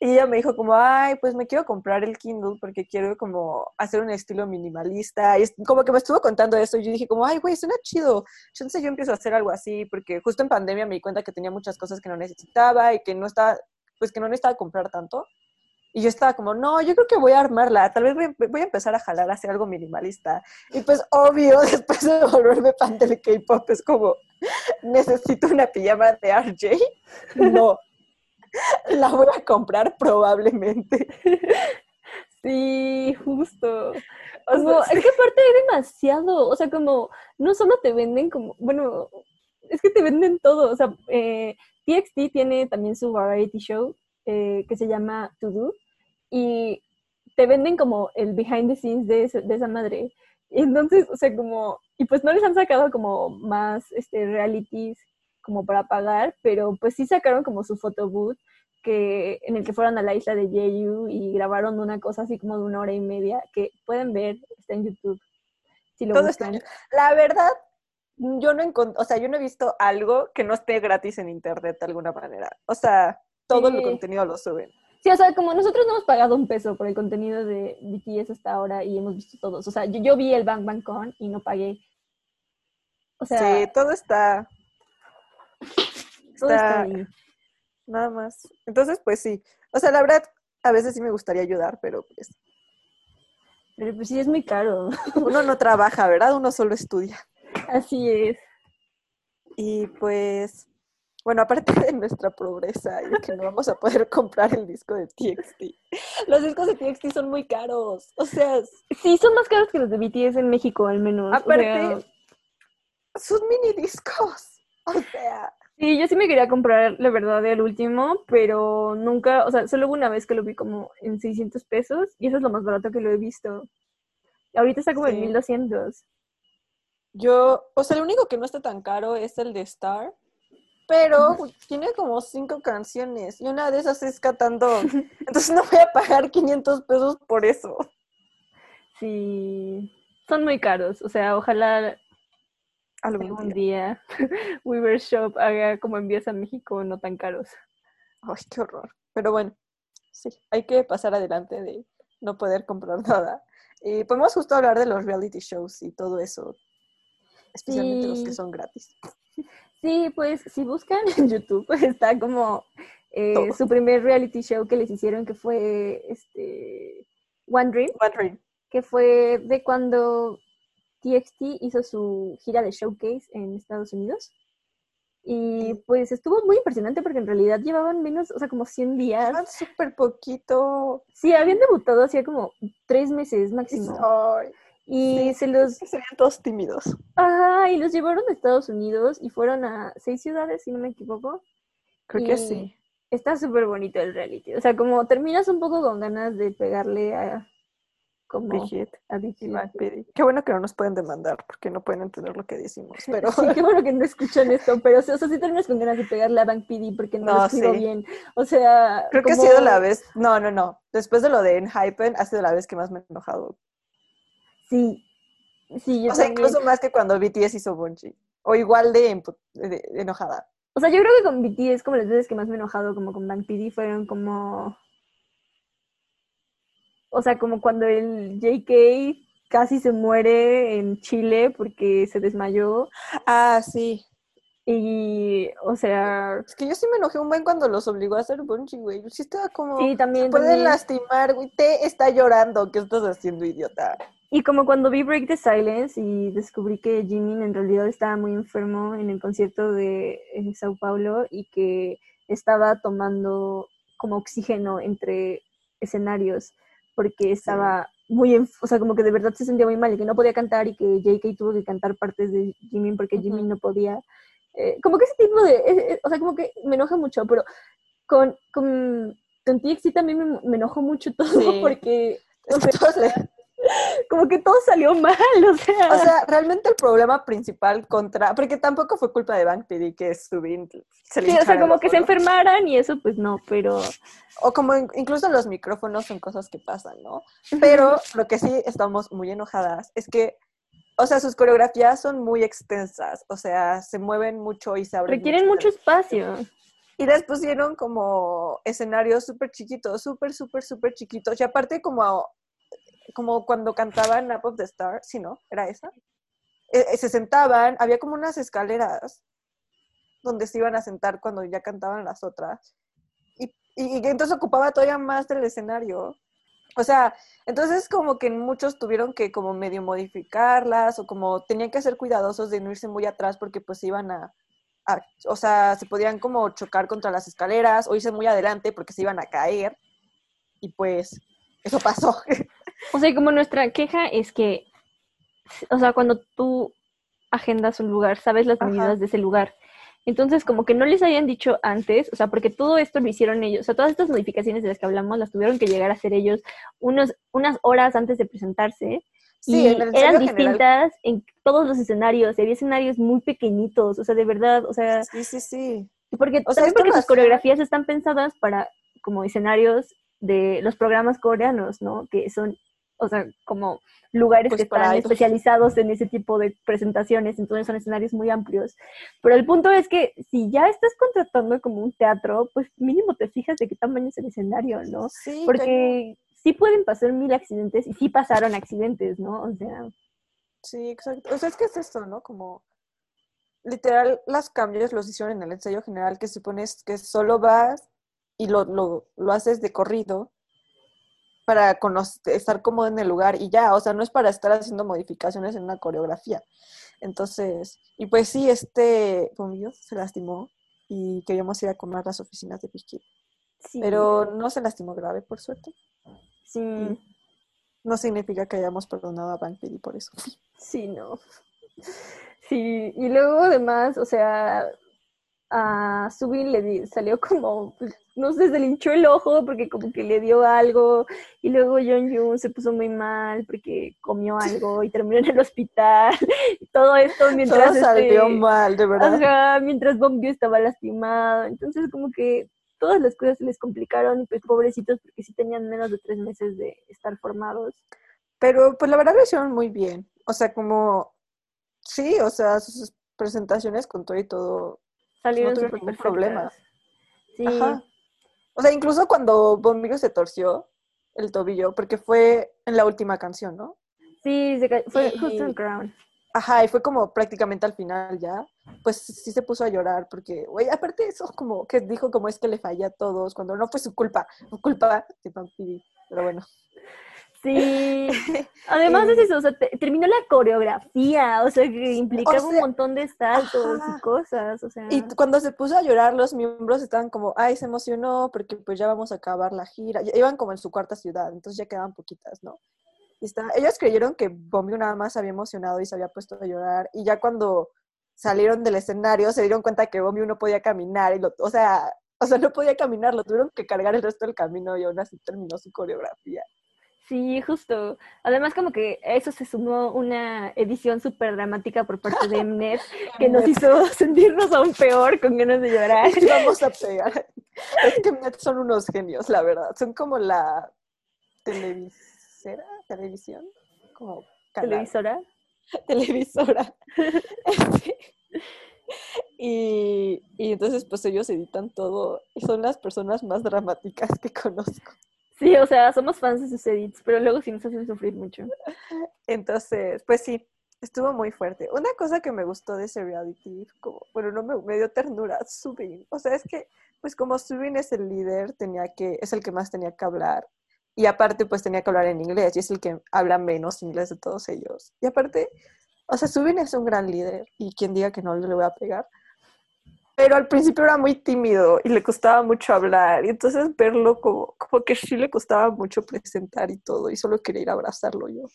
y ella me dijo como, ay, pues me quiero comprar el Kindle porque quiero como hacer un estilo minimalista. Y como que me estuvo contando eso y yo dije como, ay, güey, suena chido. Entonces yo empiezo a hacer algo así porque justo en pandemia me di cuenta que tenía muchas cosas que no necesitaba y que no estaba, pues que no necesitaba comprar tanto. Y yo estaba como, no, yo creo que voy a armarla, tal vez voy, voy a empezar a jalar a hacer algo minimalista. Y pues obvio, (laughs) después de volverme fan del K-pop, es como, (laughs) necesito una pijama de RJ. (laughs) No, (laughs) la voy a comprar probablemente. Sí, justo. Como, es que aparte hay demasiado, o sea, como, no solo te venden como, bueno, es que te venden todo, o sea, eh, TXT tiene también su variety show eh, que se llama To Do y te venden como el behind the scenes de, de esa madre. Y entonces, o sea, como, y pues no les han sacado como más este, realities como para pagar, pero pues sí sacaron como su photobooth que, en el que fueron a la isla de Jeju y grabaron una cosa así como de una hora y media que pueden ver, está en YouTube. Si lo La verdad, yo no encontré, o sea, yo no he visto algo que no esté gratis en internet de alguna manera. O sea, todo el contenido lo suben. Sí, o sea, como nosotros no hemos pagado un peso por el contenido de BTS hasta ahora y hemos visto todos. O sea, yo, yo vi el Bang Bang Con y no pagué. O sea, sí, todo está. Todo está, ahí. Nada más. Entonces, pues sí. O sea, la verdad, a veces sí me gustaría ayudar, pero pues. Pero pues sí es muy caro. Uno no trabaja, ¿verdad? Uno solo estudia. Así es. Y pues, bueno, aparte de nuestra pobreza y de que no vamos a poder comprar el disco de TXT, los discos de TXT son muy caros. O sea, sí, son más caros que los de BTS en México, al menos. Aparte, son mini discos. O sea. Sí, yo sí me quería comprar, la verdad, el último, pero nunca, o sea, solo hubo una vez que lo vi como en 600 pesos y eso es lo más barato que lo he visto. Ahorita está como en 1200. Yo, o sea, el único que no está tan caro es el de Star, pero tiene como cinco canciones y una de esas es cantando. (laughs) Entonces no voy a pagar 500 pesos por eso. Sí, son muy caros. O sea, ojalá algún, día. (laughs) Weaver Shop haga como envíos a México no tan caros. Ay, qué horror. Pero bueno, sí, hay que pasar adelante de no poder comprar (laughs) nada. Y podemos justo hablar de los reality shows y todo eso, especialmente los que son gratis. Sí, pues si buscan en YouTube, (laughs) está como eh, su primer reality show que les hicieron, que fue este One Dream. One Dream. Que fue de cuando TXT hizo su gira de showcase en Estados Unidos. Y pues estuvo muy impresionante porque en realidad llevaban menos, o sea, como 100 días. Llevaban súper poquito. Sí, habían debutado hacía como tres meses máximo. Y se los... Serían todos tímidos. Ajá, y los llevaron a Estados Unidos y fueron a seis ciudades, si no me equivoco. Creo que sí. Está súper bonito el reality. O sea, como terminas un poco con ganas de pegarle a, como Qué bueno que no nos pueden demandar porque no pueden entender lo que decimos, (laughs) pero... Sí, qué bueno que no (laughs) escuchan esto, pero o sea, sí terminas con ganas de pegarle a Bank PD porque no, lo escribo bien. O sea... Creo que ha sido la vez... No, no, no. Después de lo de Enhypen, ha sido la vez que más me he enojado. Sí. Sí, yo O sea, incluso más que cuando BTS hizo Bungie. O igual de, enojada. O sea, yo creo que con BTS, como las veces que más me he enojado, como con Bank PD, fueron como o sea, como cuando el JK casi se muere en Chile porque se desmayó. Ah, sí. Y, o sea... Es que yo sí me enojé un buen cuando los obligó a hacer bungee, güey. Sí estaba como... Sí, también, Puede lastimar, güey. Te está llorando. ¿Qué estás haciendo, idiota? Y como cuando vi Break the Silence y descubrí que Jimin en realidad estaba muy enfermo en el concierto de Sao Paulo y que estaba tomando como oxígeno entre escenarios porque estaba muy, o sea, como que de verdad se sentía muy mal y que no podía cantar y que JK tuvo que cantar partes de Jimin porque Jimin no podía. Eh, como que ese tipo de, o sea, como que me enoja mucho, pero con, con, con TXT también me, me enojó mucho (laughs) todo porque... (laughs) O sea, (laughs) como que todo salió mal, o sea. O sea, realmente el problema principal contra, porque tampoco fue culpa de Bank PD que subí, se Sí, o sea, como que se enfermaran y eso, pues no, pero. O como incluso los micrófonos son cosas que pasan, ¿no? Pero lo que sí estamos muy enojadas es que, o sea, sus coreografías son muy extensas, o sea, se mueven mucho y se abren. Requieren mucho, espacio. Y les pusieron como escenarios súper chiquitos, súper, súper, súper chiquitos. Y aparte como como cuando cantaban Up of the Star, ¿sí no? ¿Era esa? Eh, eh, se sentaban, había como unas escaleras donde se iban a sentar cuando ya cantaban las otras. Y, y, entonces ocupaba todavía más del escenario. O sea, entonces como que muchos tuvieron que como medio modificarlas o como tenían que ser cuidadosos de no irse muy atrás porque pues iban a, a, o sea, se podían como chocar contra las escaleras o irse muy adelante porque se iban a caer. Y pues eso pasó. (laughs) O sea, como nuestra queja es que, o sea, cuando tú agendas un lugar, sabes las Ajá. medidas de ese lugar. Entonces, como que no les habían dicho antes, o sea, porque todo esto lo hicieron ellos, o sea, todas estas modificaciones de las que hablamos las tuvieron que llegar a hacer ellos unos, unas horas antes de presentarse. Sí, y eran general. distintas en todos los escenarios, y había escenarios muy pequeñitos, o sea, de verdad, o sea, Sí, sí, sí. porque O sea, también porque sus coreografías están pensadas para como escenarios de los programas coreanos, ¿no? Que son, o sea, como lugares Pues que están especializados en ese tipo de presentaciones, entonces son escenarios muy amplios. Pero el punto es que si ya estás contratando como un teatro, pues mínimo te fijas de qué tamaño es el escenario, ¿no? Sí. Porque sí pueden pasar mil accidentes y sí pasaron accidentes, ¿no? O sea, Sí, exacto. O sea, es que es esto, ¿no? Como literal, los cambios los hicieron en el ensayo general, que supones que solo vas y lo, lo, lo haces de corrido para conocer, estar cómodo en el lugar y ya, o sea, no es para estar haciendo modificaciones en una coreografía. Entonces, y pues sí, este Pomillo se lastimó y queríamos ir a comer a las oficinas de Piquet, sí. pero no se lastimó grave, por suerte. sí, No significa que hayamos perdonado a Bang Pili por eso. Sí, no. Sí, y luego además, o sea, a Subin le di- salió como, pues, no sé, se le hinchó el ojo porque como que le dio algo, y luego Yeon se puso muy mal porque comió algo y terminó en el hospital, (laughs) todo esto mientras Todo salió este, mal, de verdad. ajá, mientras Bombio estaba lastimado, entonces como que todas las cosas se les complicaron y pues pobrecitos porque sí tenían menos de tres meses de estar formados. Pero pues la verdad lo hicieron muy bien. O sea, como, sí, o sea, sus presentaciones con todo y todo. Salieron tuvieron súper ningún problema. perfectas. Sí, Ajá. O sea, incluso cuando Bombigo se torció el tobillo, porque fue en la última canción, ¿no? sí, se fue Y- justo en Crown. Ajá, y fue como prácticamente al final ya, pues sí se puso a llorar, porque, güey, aparte eso como que dijo como es que le falla a todos, cuando no fue su culpa, fue culpa de Vampiri, pero bueno. Sí, (laughs) además es Eh, eso, o sea, te- terminó la coreografía, o sea, que implicaba un sea, montón de saltos ajá. y cosas, o sea, Y cuando se puso a llorar, los miembros estaban como, ay, se emocionó porque pues ya vamos a acabar la gira. Ya iban como en su cuarta ciudad, entonces ya quedaban poquitas, ¿no? Y está- ellos creyeron que Bombio nada más se había emocionado y se había puesto a llorar. Y ya cuando salieron del escenario se dieron cuenta que Bombio no podía caminar. Y lo, o, sea, o sea, no podía caminar, lo tuvieron que cargar el resto del camino y aún así terminó su coreografía. Sí, justo. Además como que a eso se sumó una edición súper dramática por parte de Mnet (laughs) que nos hizo sentirnos aún peor con ganas de llorar. Vamos a pegar. Es que Met son unos genios, la verdad. Son como la televisera, televisión, como canal. Televisora. (laughs) televisora. Sí. Y, y entonces pues ellos editan todo y son las personas más dramáticas que conozco. Sí, o sea, somos fans de sus edits, pero luego sí nos hacen sufrir mucho. Entonces, pues sí, estuvo muy fuerte. Una cosa que me gustó de ese reality, como, bueno, no me, dio ternura, Subin. O sea, es que, pues como Subin es el líder, tenía que, es el que más tenía que hablar. Y aparte, pues tenía que hablar en inglés, y es el que habla menos inglés de todos ellos. Y aparte, o sea, Subin es un gran líder, y quien diga que no le voy a pegar. Pero al principio era muy tímido y le costaba mucho hablar. Y entonces verlo como, como que sí le costaba mucho presentar y todo. Y solo quería ir a abrazarlo yo.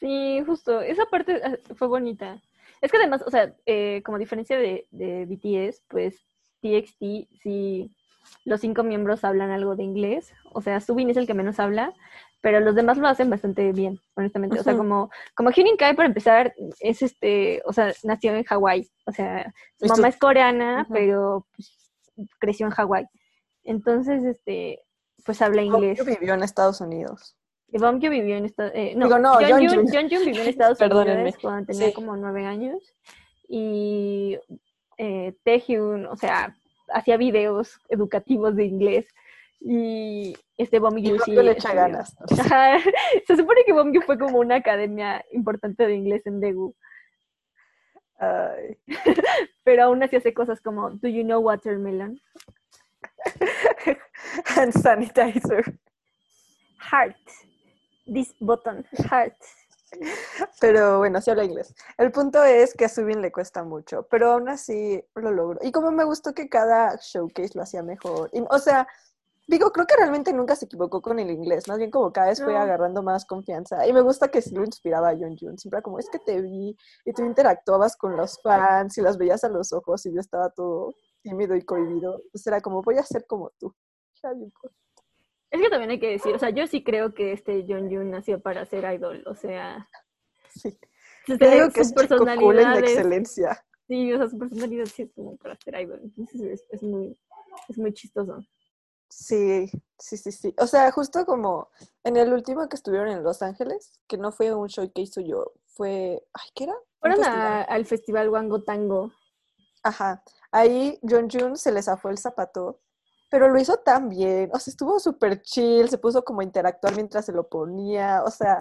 Sí, justo. Esa parte ah, fue bonita. Es que además, o sea, eh, como diferencia de, de BTS, pues TXT, sí, los cinco miembros hablan algo de inglés. O sea, Subin es el que menos habla, pero los demás lo hacen bastante bien, honestamente. O sea, como, como Hyunin Kai, para empezar, es este, o sea, nació en Hawái. O sea, su mamá es coreana, pero pues, creció en Hawái. Entonces, este, pues habla inglés. Yo vivió en Estados Unidos. Y Bamkyo vivió en Estados eh, no, Digo, no, Yeonjun- Yeonjun. Yeonjun vivió en (laughs) Estados. Unidos cuando tenía Sí. como nueve años. Y eh, Taehyun, o sea, hacía videos educativos de inglés. Y este Y Bamkyo sí. Bamkyo le echa ganas. (laughs) Ajá. Se supone que Bamkyo fue como una academia importante de inglés en Daegu. Ay. (laughs) Pero aún así hace cosas como, ¿Do you know watermelon? (laughs) Hand sanitizer. Heart. This button. Heart. Pero bueno, sí habla inglés. El punto es que a Subin le cuesta mucho, pero aún así lo logró. Y como me gustó que cada showcase lo hacía mejor. Y, o sea, Digo, creo que realmente nunca se equivocó con el inglés, más bien como cada vez fue No. agarrando más confianza. Y me gusta que sí lo inspiraba a Jun Siempre era como, es que te vi y tú interactuabas con los fans y las veías a los ojos y yo estaba todo tímido y cohibido. Entonces era como, voy a ser como tú. Cool. Es que también hay que decir, o sea, yo sí creo que este John Yoon nació para ser idol, o sea, Sí. Te digo que es cool en personalidad es, excelencia. sí, o sea, su personalidad sí es como para ser idol, entonces es, es muy, es muy chistoso. Sí, sí, sí, sí. O sea, justo como en el último que estuvieron en Los Ángeles, que no fue un show que hizo yo, fue, ay, ¿qué era? Fueron festival. al festival Wango Tango. Ajá. Ahí John Jun se le zafó el zapato, pero lo hizo tan bien. O sea, estuvo súper chill, se puso como a interactuar mientras se lo ponía. O sea,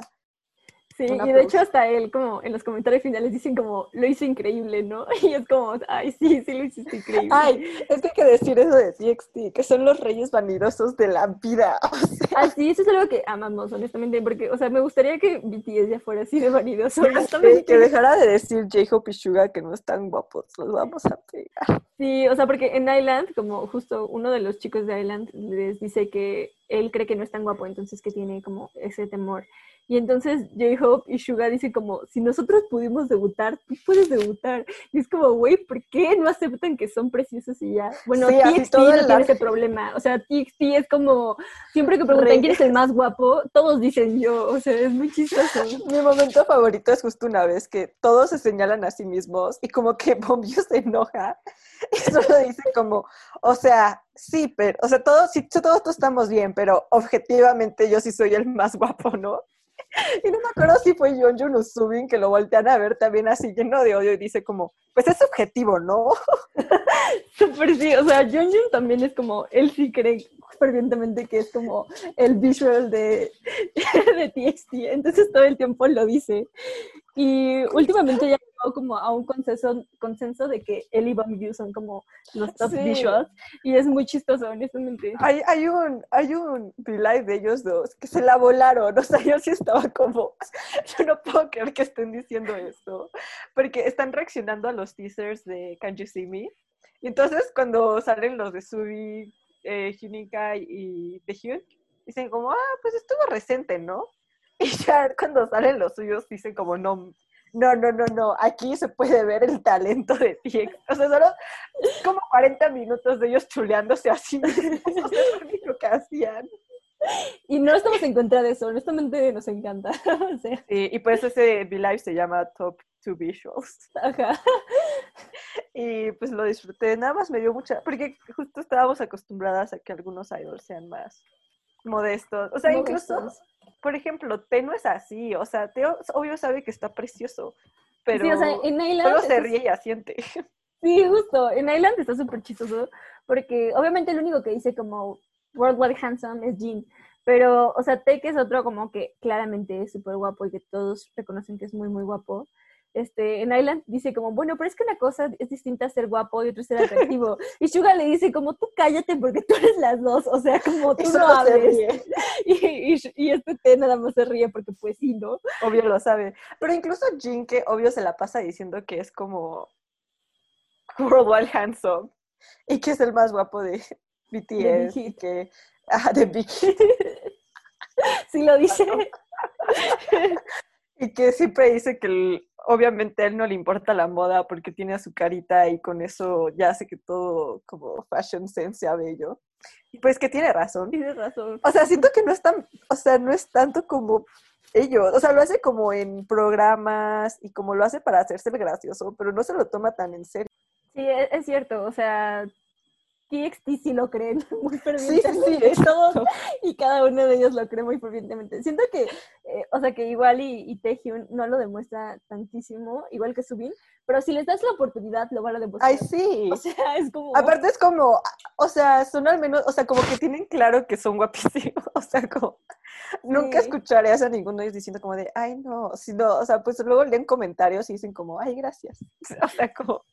Sí, y de hecho hasta él como en los comentarios finales dicen como, lo hizo increíble, ¿no? (laughs) Y es como, ay, sí, sí lo hiciste increíble. ay, es que hay que decir eso de TXT, que son los reyes vanidosos de la vida. (laughs) O sea, Ah, sí, eso es algo que amamos, honestamente, porque, o sea, me gustaría que BTS ya fuera así de vanidoso, sí, honestamente. que dejara de decir J-Hope y Suga que no están guapos, los vamos a pegar. Sí, o sea, porque en Island, como justo uno de los chicos de Island les dice que él cree que no es tan guapo, entonces que tiene como ese temor. Y entonces J-Hope y Suga dicen como, si nosotros pudimos debutar, tú puedes debutar. Y es como, güey, ¿por qué no aceptan que son preciosos y ya? Bueno, Sí, TXT todo no el tiene ese problema. O sea, TXT es como, siempre que preguntan quién es el más guapo, todos dicen yo. O sea, es muy chistoso. (laughs) Mi momento favorito es justo una vez que todos se señalan a sí mismos y como que (laughs) Bombio se enoja y (laughs) solo dice como, o sea, sí, pero, o sea, todos, sí, todos, todos estamos bien, pero objetivamente yo sí soy el más guapo, ¿no? (laughs) Y no me acuerdo si fue John Jun o Subin que lo voltean a ver también así lleno de odio y dice como, pues es objetivo, ¿no? (laughs) Súper sí, o sea, Jun Jun también es como, él sí cree fervientemente que es como el visual de, (laughs) de TXT, entonces todo el tiempo lo dice. Y últimamente ya llegó como a un consenso, consenso de que él y Bamboo son como los top Sí. visuals, y es muy chistoso, honestamente. Hay, hay un, hay un live de ellos dos que se la volaron, (laughs) o sea, yo sí estaba como, (laughs) yo no puedo creer que estén diciendo esto, porque están reaccionando a los teasers de Can You See Me, y entonces cuando salen los de Subi, eh, y Taehyun, dicen como, ah, pues estuvo reciente, ¿no? Y ya cuando salen los suyos dicen como, no, no, no, no, no, aquí se puede ver el talento de TX. O sea, solo como 40 minutos de ellos chuleándose así mismos. (laughs) O sea, es lo único que hacían. Y no estamos en contra de eso, honestamente nos encanta. (laughs) o sea, Sí, y pues ese V-Live se llama Top 2 Visuals. ajá. Y pues lo disfruté. Nada más me dio mucha. Porque justo estábamos acostumbradas a que algunos idols sean más modestos. O sea, incluso. Por ejemplo, Teo no es así. O sea, Teo obvio sabe que está precioso. Pero Sí, o sea, en Island solo se ríe y asiente. (laughs) Sí, justo. En Island está súper chistoso porque obviamente el único que dice como Worldwide Handsome es Jin. Pero, o sea, Take es otro como que claramente es súper guapo y que todos reconocen que es muy, muy guapo. Este, en Island dice como, bueno, pero es que una cosa es distinta a ser guapo y otra es ser atractivo. (laughs) y Suga le dice como, tú cállate porque tú eres las dos. O sea, como tú no solo se hables. (laughs) Y, y, y este T nada más se ríe porque pues sí, ¿no? Obvio lo sabe. Pero incluso Jin, que obvio se la pasa diciendo que es como Worldwide Handsome y que es el más guapo de (laughs) BTS. y que, ajá, de Big. Sí lo dice. Y que siempre dice que el- obviamente a él no le importa la moda porque tiene a su carita y con eso ya hace que todo como fashion sense sea bello. Y pues que tiene razón. Tienes razón. O sea, siento que no es tan, o sea, no es tanto como ellos. O sea, lo hace como en programas y como lo hace para hacerse el gracioso, pero no se lo toma tan en serio. Sí, e- es, cierto, o sea, TXT sí lo creen (laughs) muy Sí, sí, fervientemente, sí. todos y cada uno de ellos lo cree muy fervientemente. Siento que, eh, o sea, que igual y, y Taehyun no lo demuestra tantísimo, igual que Subin, pero si les das la oportunidad lo van a demostrar. Ay, sí. (laughs) O sea, es como... Aparte es como, o sea, son al menos, o sea, como que tienen claro que son guapísimos. (laughs) O sea, como, nunca Sí. escucharías a ninguno de ellos diciendo como de, ay, no, sino, o sea, pues luego leen comentarios y dicen como, ay, gracias. O sea, como,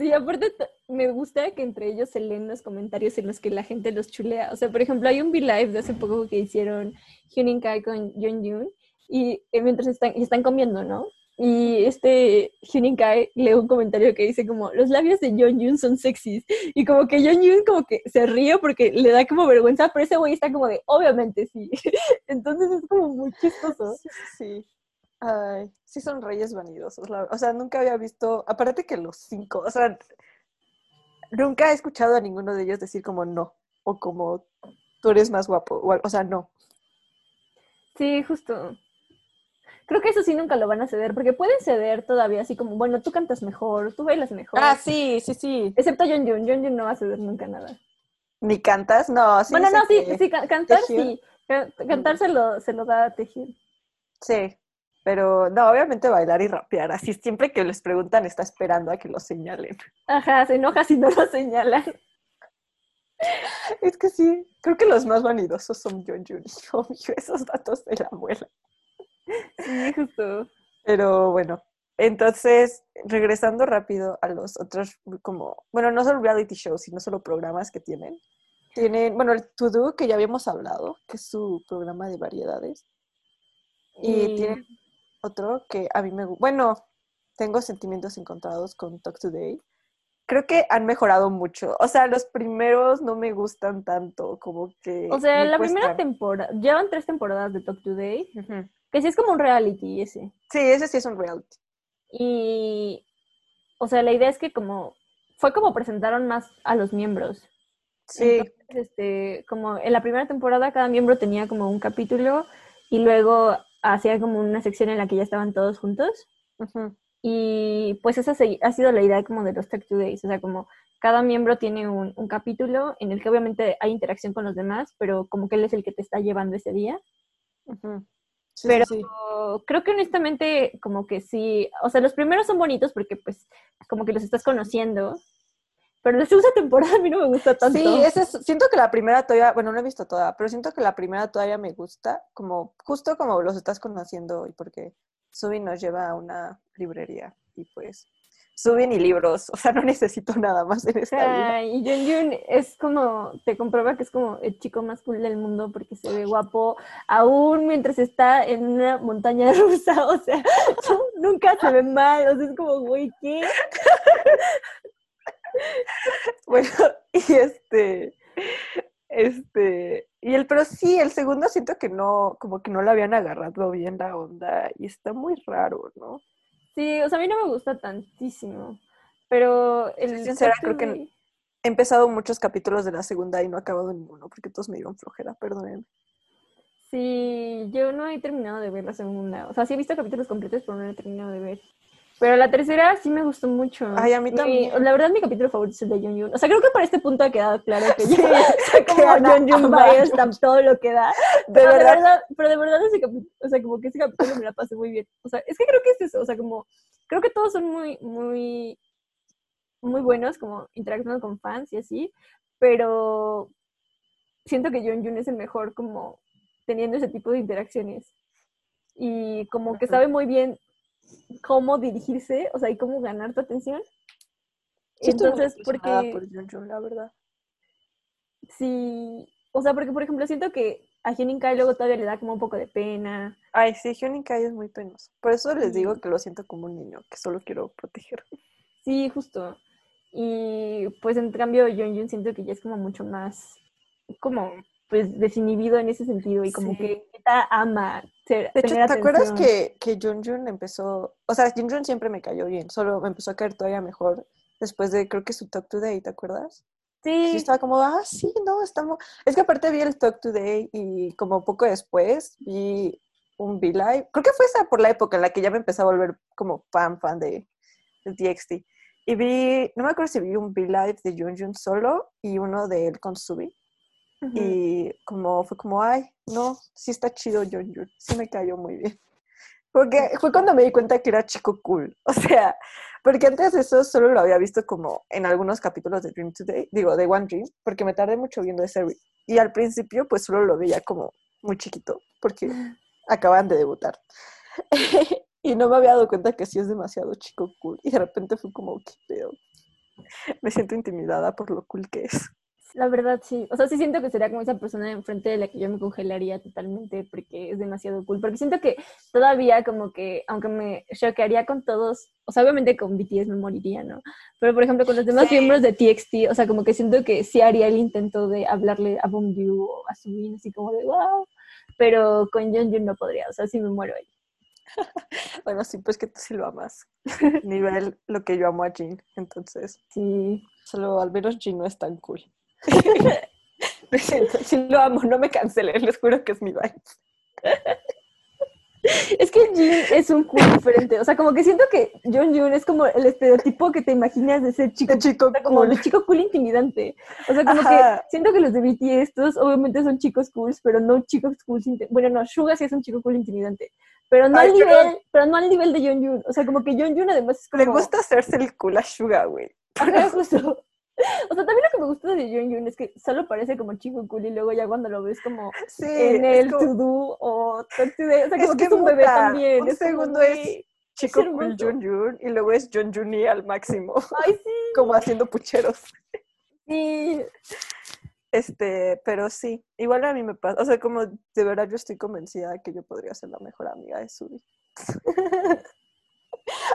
Sí, aparte me gusta que entre ellos se leen los comentarios en los que la gente los chulea. O sea, por ejemplo, hay un V-Live de hace poco que hicieron Hyunin Kai con Yeon Yoon y eh, mientras están, y están comiendo, ¿no? y este Hyunin Kai lee un comentario que dice como, los labios de Yeonjun son sexys. Y como que Yeonjun como que se ríe porque le da como vergüenza, pero ese güey está como de, obviamente sí. (laughs) Entonces es como muy chistoso. Sí. Ay, sí son reyes vanidosos. la- o sea, nunca había visto, aparte que los cinco, o sea, nunca he escuchado a ninguno de ellos decir como no, o como tú eres más guapo, o, sea, no. Sí, justo. Creo que eso sí nunca lo van a ceder, porque pueden ceder todavía así como, bueno, tú cantas mejor, tú bailas mejor. Ah, sí, sí, sí. Excepto Yeonjun, Yeonjun no va a ceder nunca nada. ¿Ni cantas? No, sí. bueno, no, sí, que- sí, ca- cantar sí. Ca- Cantar se lo, se lo da a Taehyung. Sí, pero no, obviamente bailar y rapear, así siempre que les preguntan está esperando a que lo señalen. Ajá, se enoja si no lo señalan. Es que sí, creo que los más vanidosos son John Jun y (laughs) obvio, esos datos de la abuela. Sí, justo. Pero bueno, entonces, regresando rápido a los otros, como, bueno, no solo reality shows, sino solo programas que tienen. Tienen, bueno, el To Do, que ya habíamos hablado, que es su programa de variedades. Y tienen otro que a mí me gusta. Bueno, tengo sentimientos encontrados con Talk Today. Creo que han mejorado mucho. O sea, los primeros no me gustan tanto, como que. O sea, la primera temporada, llevan tres temporadas de Talk Today, que sí es como un reality ese. Sí, ese sí es un reality. Y, o sea, la idea es que como, fue como presentaron más a los miembros. Sí, Entonces, este, como en la primera temporada cada miembro tenía como un capítulo y luego hacía como una sección en la que ya estaban todos juntos. Y pues esa se- ha sido la idea como de los Tech Days, o sea, como cada miembro tiene un, un capítulo en el que obviamente hay interacción con los demás, pero como que él es el que te está llevando ese día. sí, Pero sí. creo que honestamente como que sí, o sea, los primeros son bonitos porque pues como que los estás conociendo, pero la segunda temporada a mí no me gusta tanto. Sí, ese es- siento que la primera todavía, bueno, no he visto toda, pero siento que la primera todavía me gusta, como justo como los estás conociendo y porque Subin nos lleva a una librería y pues Subin y libros, o sea, no (laughs) necesito nada más en esta vida. Y Jun Jun es como, te comprueba que es como el chico más cool del mundo porque se ve guapo, aún mientras está en una montaña (laughs) rusa, o sea, (laughs) nunca se ve mal, o sea, es como, güey, ¿qué? (laughs) Bueno, (laughs) y este, este, y el, pero sí, el segundo siento que no, como que no le habían agarrado bien la onda y está muy raro, ¿no? Sí, o sea, a mí no me gusta tantísimo, pero el sincera, to creo que Me- He empezado muchos capítulos de la segunda y no he acabado ninguno porque todos me dieron flojera, perdónenme. Sí, yo no he terminado de ver la segunda. O sea, sí he visto capítulos completos, pero no he terminado de ver. Pero la tercera sí me gustó mucho. Ay, a mí Mi- también. la verdad, mi capítulo favorito es el de Jun Jun. O sea, creo que para este punto ha quedado claro que Sí, yo (laughs) soy como Jun ama a todo lo que da. De Pero de verdad, verdad, pero de verdad ese capítulo, o sea, como que ese capítulo me la pasé muy bien. O sea, es que creo que es eso, o sea, como, creo que todos son muy, muy, muy buenos, como interactuando con fans y así, pero siento que Jun Jun es el mejor como teniendo ese tipo de interacciones. Y como que sabe muy bien cómo dirigirse, o sea, y cómo ganar tu atención. sí Entonces, porque por Jun Jun, la verdad. sí, o sea, porque por ejemplo siento que a Hyunin Kai luego todavía le da como un poco de pena. Ay, sí, Hyunin Kai es muy penoso. Por eso les digo que lo siento como un niño, que solo quiero proteger. Sí, justo. Y pues en cambio Jun Jun siento que ya es como mucho más como pues desinhibido en ese sentido y como Sí. que ama ser, De hecho, ¿te acuerdas que, que Jun Jun empezó, o sea, Jun Jun siempre me cayó bien, solo me empezó a caer todavía mejor después de, creo que su Talk Today, ¿te acuerdas? Yo Sí, estaba como, ah, sí, no, estamos... Es que aparte vi el Talk Today y como poco después vi un V-Live. Creo que fue esa por la época en la que ya me empecé a volver como fan, fan de, de TXT. Y vi, no me acuerdo si vi un V-Live de Jun Jun solo y uno de él con Subi. Ujú. Y como fue como, ay, no, sí está chido Jun Jun, sí me cayó muy bien. Porque fue cuando me di cuenta que era chico cool. (laughs) O sea, porque antes de eso solo lo había visto como en algunos capítulos de Dream Today, digo, de One Dream, porque me tardé mucho viendo ese. Y al principio, pues solo lo veía como muy chiquito, porque acaban de debutar. (laughs) y no me había dado cuenta que sí es demasiado chico cool. Y de repente fue como, qué pedo. Me siento intimidada por lo cool que es. La verdad, sí. O sea, sí siento que sería como esa persona enfrente de la que yo me congelaría totalmente porque es demasiado cool. Porque siento que todavía como que, aunque me choquearía con todos, o sea, obviamente con BTS me moriría, ¿no? Pero, por ejemplo, con los demás miembros de TXT, o sea, como que siento que sí haría el intento de hablarle a Bongyu o a Subin, así como de, wow. Pero con Yeonjun no podría, o sea, sí me muero ahí. (laughs) bueno, sí, pues que tú sí lo amas. Nivel lo que yo amo a Jin, entonces. (laughs) Sí. Solo al menos Jin no es tan cool. (laughs) me siento, sí lo amo, no me cancelen, les juro que es mi vibe. Es que Jin es un cool diferente. O sea, como que siento que John Jun es como el estereotipo que te imaginas de ser chico. chico como el chico cool intimidante. O sea, como que siento que los de BTS, estos obviamente son chicos cool, pero no chicos cool. Bueno, no, Suga sí es un chico cool intimidante. Pero no al nivel, pero no al nivel de John Jun. O sea, como que John Jun además es como. Le gusta hacerse el cool a Suga, güey. justo. O sea, también lo que me gusta de Jun Jun es que solo parece como chico cool y luego ya cuando lo ves como en el to do o talk today, o sea, como es que, es un bebé también. Un segundo es chico cool Jun Jun y luego es Jun Juni al máximo. Ay, sí. (laughs) como haciendo pucheros. Sí. Este, pero sí, igual a mí me pasa, o sea, como de verdad yo estoy convencida de que yo podría ser la mejor amiga de Suri. (laughs)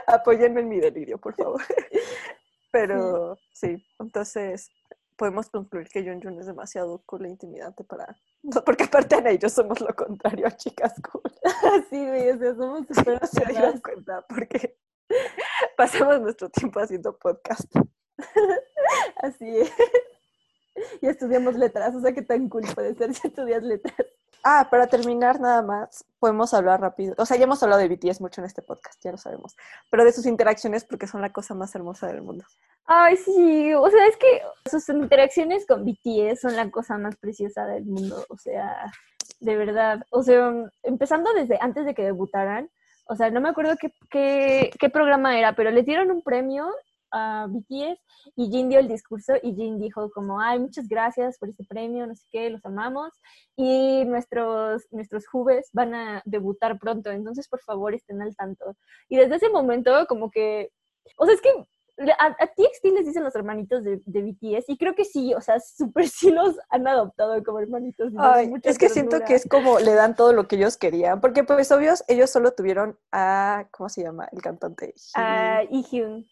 Apóyenme en mi delirio, por favor. (laughs) Pero sí. entonces podemos concluir que Jun Jun es demasiado cool e intimidante para... (laughs) porque aparte y yo somos lo contrario a chicas cool. (laughs) sí, güey, o sea, somos (laughs) súper... No se dieron cuenta porque pasamos nuestro tiempo haciendo podcast. Así es. Y estudiamos letras, o sea, qué tan cool puede ser si estudias letras. Ah, para terminar nada más, podemos hablar rápido. O sea, ya hemos hablado de BTS mucho en este podcast, ya lo sabemos. Pero de sus interacciones porque son la cosa más hermosa del mundo. Ay, sí, o sea, es que sus interacciones con BTS son la cosa más preciosa del mundo, o sea, de verdad. O sea, empezando desde antes de que debutaran, o sea, no me acuerdo qué, qué, qué programa era, pero les dieron un premio a BTS y Jin dio el discurso y Jin dijo como, ay, muchas gracias por este premio, no sé qué, los amamos y nuestros, nuestros jubes van a debutar pronto, entonces por favor estén al tanto. Y desde ese momento como que, o sea, es que a, a TXT les dicen los hermanitos de, de, BTS y creo que sí, o sea, (laughs) súper sí los han adoptado como hermanitos. Ay, es que siento que es como le dan todo lo que ellos querían, porque pues obvios ellos solo tuvieron a, ¿cómo se llama? El cantante. A Ihyun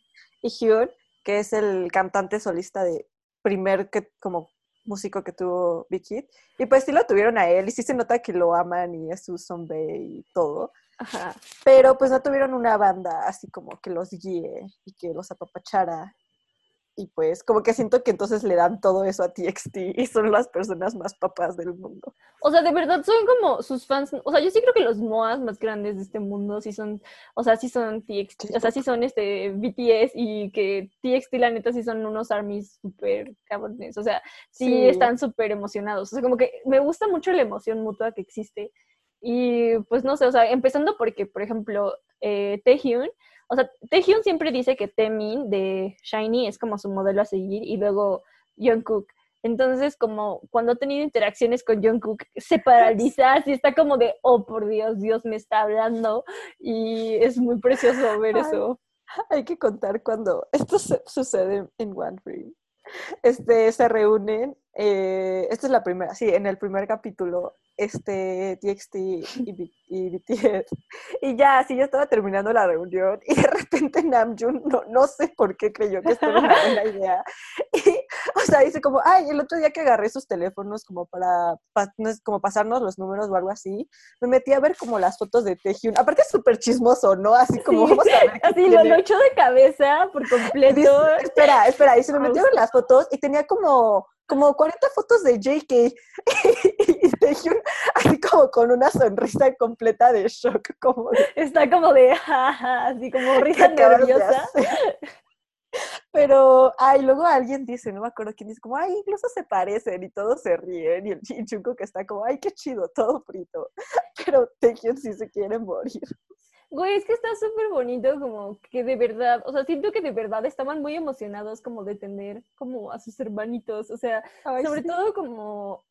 y Hyun, que es el cantante solista de primer que, como músico que tuvo Big Hit. Y pues sí lo tuvieron a él y sí se nota que lo aman y es su zombie y todo. Ajá. Pero pues no tuvieron una banda así como que los guíe y que los apapachara y pues como que siento que entonces le dan todo eso a TXT y son las personas más papás del mundo. O sea, de verdad son como sus fans, o sea, yo sí creo que los MOAs más grandes de este mundo sí son, o sea, sí son TXT, o sea, sí son este BTS y que TXT la neta sí son unos armies súper cabrones, o sea, sí, están súper emocionados, o sea, como que me gusta mucho la emoción mutua que existe y pues no sé, o sea, empezando porque, por ejemplo, eh, Taehyun, o sea, Taehyun siempre dice que Temin de Shiny es como su modelo a seguir y luego Jungkook. Entonces, como cuando ha tenido interacciones con Jungkook, se paraliza y está como de, oh, por Dios, Dios me está hablando. Y es muy precioso ver eso. Hay que contar cuando esto sucede en One Dream. Este, se reúnen, eh, esta es la primera, sí, en el primer capítulo este, TXT y, y, BTS. Y ya, así ya estaba terminando la reunión y de repente Namjoon, no, no sé por qué creyó que esto era una buena (laughs) idea. Y, o sea, dice como, ay, el otro día que agarré sus teléfonos como para, como pasarnos los números o algo así, me metí a ver como las fotos de Taehyun. Aparte es súper chismoso, ¿no? Así como, vamos a ver. Así lo echó de cabeza por completo. espera, espera, y se me metió en las fotos y tenía como como 40 fotos de JK (laughs) Taehyun así como con una sonrisa completa de shock, como está como de (laughs) así como (laughs) risa nerviosa. Pero, ay, luego alguien dice, no me acuerdo quién dice, como, ay, incluso se parecen y todos se ríen. Y el Chinchuco que está como, ay, qué chido, todo frito. (laughs) Pero Taehyun sí se quiere morir. Güey, es que está súper bonito, como que de verdad, o sea, siento que de verdad estaban muy emocionados como de tener como a sus hermanitos, o sea, sobre todo como,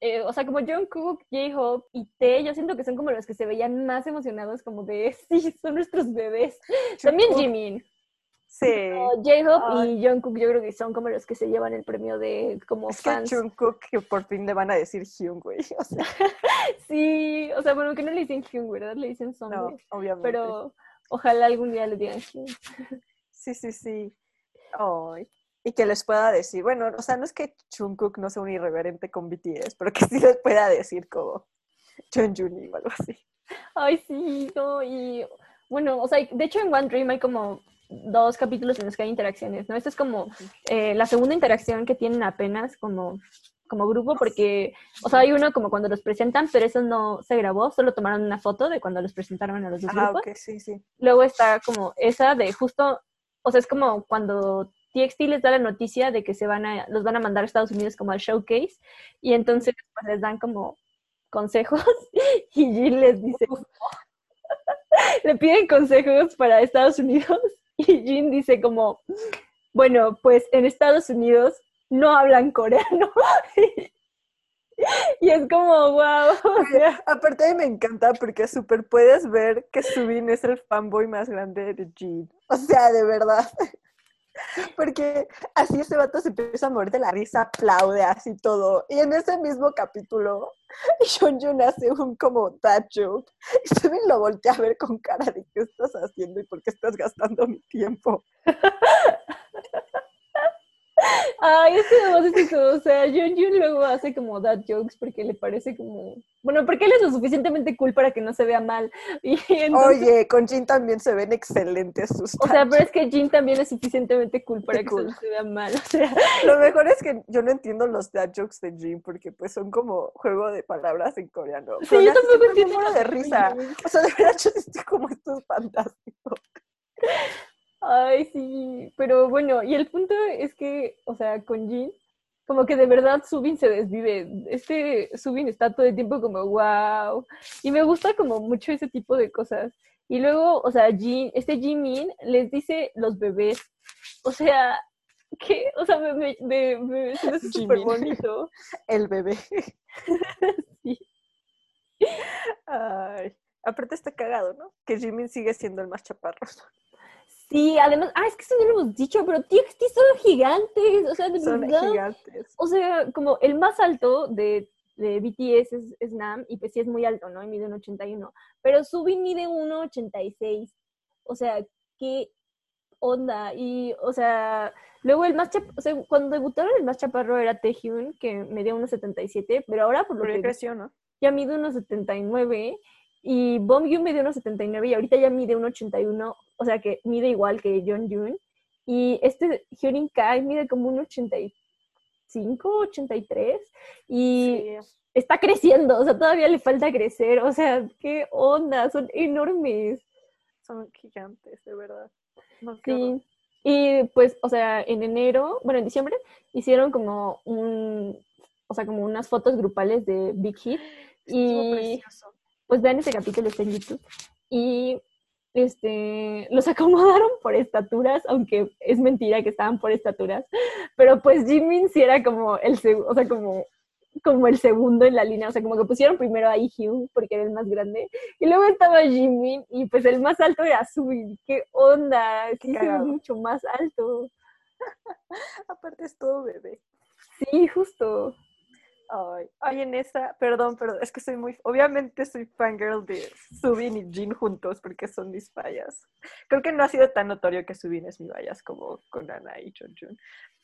eh, o sea, como Jungkook, J-Hope y T, yo siento que son como los que se veían más emocionados como de, (laughs) sí, son nuestros bebés. También Jimin. Sí. J-Hope y Jungkook yo creo que son como los que se llevan el premio de como es fans. que Jungkook que por fin le van a decir Hyun, güey. O sea, (laughs) sí, o sea, bueno, que no le dicen Hyun, ¿verdad? Le dicen Son. no, obviamente. pero ojalá algún día le digan Hyun. (laughs) Sí, sí, sí. Ay. Y que les pueda decir, bueno, o sea, no es que Jungkook no sea un irreverente con BTS, pero que sí les pueda decir como Jun o algo así. Ay, sí, no, y bueno, o sea, de hecho en One Dream hay como dos capítulos en los que hay interacciones, ¿no? Esta es como eh, la segunda interacción que tienen apenas como, como grupo, porque, o sea, hay uno como cuando los presentan, pero eso no se grabó, solo tomaron una foto de cuando los presentaron a los dos Ah, grupos. ok, sí, sí. Luego está como esa de justo, o sea, es como cuando TXT les da la noticia de que se van a, los van a mandar a Estados Unidos como al showcase, y entonces pues, les dan como consejos, (laughs) y Jill les dice, (laughs) le piden consejos para Estados Unidos, (laughs) y Jin dice como, bueno, pues en Estados Unidos no hablan coreano. y es como, wow. O sea, Aparte me encanta porque súper puedes ver que Subin es el fanboy más grande de Jin. O sea, de verdad. (laughs) Porque así ese vato se empieza a morir de la risa, aplaude así todo. Y en ese mismo capítulo, (laughs) Jun hace un como joke. Y Subin lo voltea a ver con cara de qué estás haciendo y por qué estás gastando mi tiempo. (laughs) ay, es que además es eso, o sea, Jun Jun luego hace como dad jokes porque le parece como, bueno, porque él es lo suficientemente cool para que no se vea mal. (laughs) Y entonces, Oye, con Jin también se ven excelentes sus o sea, pero es que Jin también es suficientemente cool para que no se vea mal, o sea, Lo mejor es que yo no entiendo los dad jokes de Jin porque pues son como juego de palabras en coreano. Sí, yo tampoco entiendo de risa. O sea, de verdad yo estoy como esto es fantástico. Ay, sí, pero bueno, y el punto es que, o sea, con Jin, como que de verdad Subin se desvive. Este Subin está todo el tiempo como, wow. Y me gusta como mucho ese tipo de cosas. Y luego, o sea, Jin, este Jimin les dice los bebés. O sea, (laughs) ¿qué? O sea, me, me, me, hace súper bonito. El bebé. (laughs) (laughs) Sí. Ay. Aparte está cagado, ¿no? Que Jimin sigue siendo el más chaparro. Sí, además, ah, es que eso no lo hemos dicho, pero TXT son gigantes. O sea, de Son verdad. gigantes. O sea, como el más alto de, de BTS es, es Nam, y pues sí es muy alto, ¿no? Y mide un 81. Pero Subin mide 1,86. O sea, qué onda. Y, o sea, luego el más chaparro, o sea, cuando debutaron el más chaparro era Taehyun, que medía 1,77, pero ahora por lo Pero que creció, ¿no? ya mide 1,79. Y Bomb mide 1,79 y ahorita ya mide 1,81, o sea que mide igual que Jun. Y este Hyunin Kai mide como un 85, 83 y Sí. está creciendo, o sea, todavía le falta crecer, o sea, qué onda, son enormes. Son gigantes, de verdad. No, horror. Sí. Y pues, o sea, en enero, bueno, en diciembre, hicieron como un, o sea, como unas fotos grupales de Big Hit. (gasps) Estuvo Y precioso. Pues vean ese capítulo, está en YouTube. Y este, los (laughs) acomodaron por estaturas, aunque es mentira que estaban por estaturas. Pero pues Jimin sí era como el, o sea, como, como el segundo en la línea. O sea, como que pusieron primero a Hyun porque era el más grande. Y luego estaba Jimin y pues el más alto era Subin. ¿Qué onda? Sí se ve cagado. mucho más alto. (laughs) Aparte es todo bebé. Sí, justo. Ay, ay, en esa, perdón, perdón, es que soy muy, obviamente soy fangirl de Subin y Jin juntos porque son mis fallas. Creo que no ha sido tan notorio que Subin es mi vallas como con Ana y Jun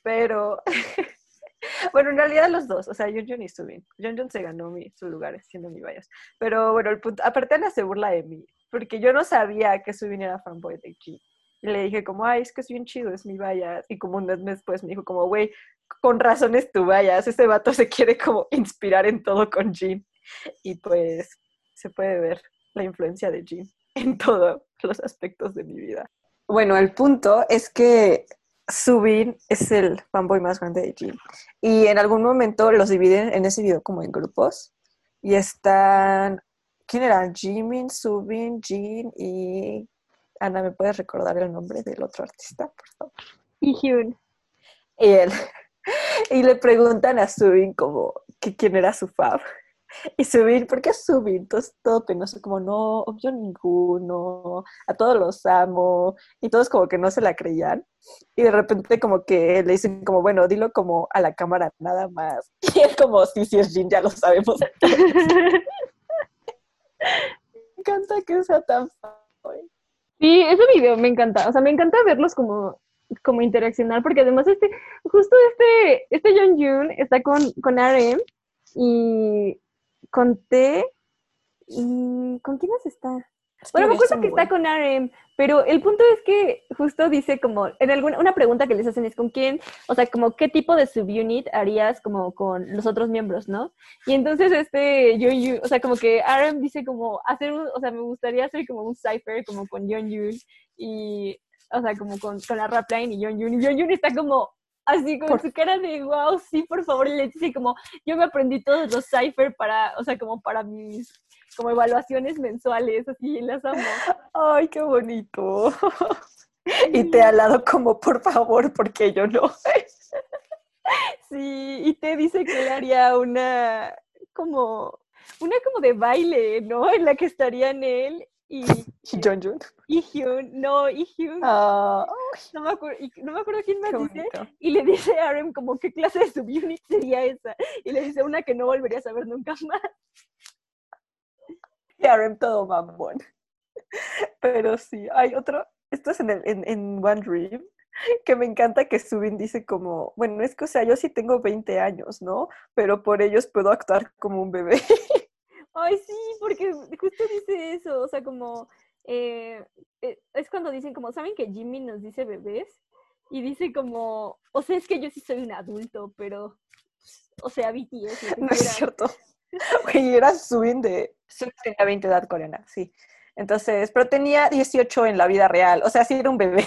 pero (laughs) bueno, en realidad los dos, o sea, Jun y Subin. Jun se ganó mi, su lugar siendo mi vallas. Pero bueno, el punto, aparte Ana se burla de mí, porque yo no sabía que Subin era fanboy de Jin. Y le dije como, ay, es que es bien chido, es mi vallas. Y como un mes después me dijo como, güey, con razón es tu vallas, ese vato se quiere como inspirar en todo con Jin. Y pues se puede ver la influencia de Jin en todos los aspectos de mi vida. Bueno, el punto es que Subin es el fanboy más grande de Jin. Y en algún momento los dividen en ese video como en grupos. Y están, ¿quién eran? Jimin, Subin, Jin y... Ana, ¿me puedes recordar el nombre del otro artista, por favor? Y él. (laughs) Y le preguntan a Subin como que quién era su fab. Y subir, ¿por qué subir? Todo, todo penoso, como no, yo ninguno, a todos los amo, y todos como que no se la creían. Y de repente como que le dicen como, bueno, dilo como a la cámara nada más. (laughs) Y él como, sí, sí es Jin, ya lo sabemos. (laughs) me encanta que sea tan fácil. Sí, ese video me encanta, o sea, me encanta verlos como como interaccionar, porque además este, justo este, este John Jun está con, con RM y con T y ¿con quién más está? Bueno, me acuerdo que está con RM, pero el punto es que justo dice como, en alguna una pregunta que les hacen es con quién, o sea, como qué tipo de subunit harías como con los otros miembros, ¿no? Y entonces este John Yun, o sea, como que RM dice como hacer un, o sea, me gustaría hacer como un cipher como con John Yun y, o sea, como con, con la rap line y John Yun, y John Yun está como, así como su cara de wow, sí, por favor, le dice como yo me aprendí todos los cipher para, o sea, como para mis como evaluaciones mensuales, así las amo. (laughs) Ay, qué bonito. (laughs) Y te ha lado como por favor, porque yo no. (laughs) Sí, y te dice que le haría una como una como de baile, ¿no? En la que estarían él y, y (laughs) John Jun. Y Hyun, no, y Hyun. Ah, no, me acuerdo, no me acuerdo quién más dice. Y le dice a Arem como qué clase de subunit sería esa. Y le dice una que no volvería a saber nunca más. Y Arem todo mamón. Pero sí, hay otro, esto es en, el, en, en One Dream, que me encanta que Subin dice como, bueno, es que, o sea, yo sí tengo 20 años, ¿no? Pero por ellos puedo actuar como un bebé. (laughs) Ay, sí, porque justo dice eso, o sea, como, eh, eh, es cuando dicen como, ¿saben que Jimmy nos dice bebés? Y dice como, o sea, es que yo sí soy un adulto, pero, o sea, BTS. (laughs) No es cierto. Güey, era Subin de, Subin tenía 20 edad coreana, sí. Entonces, pero tenía 18 en la vida real, o sea, sí era un bebé.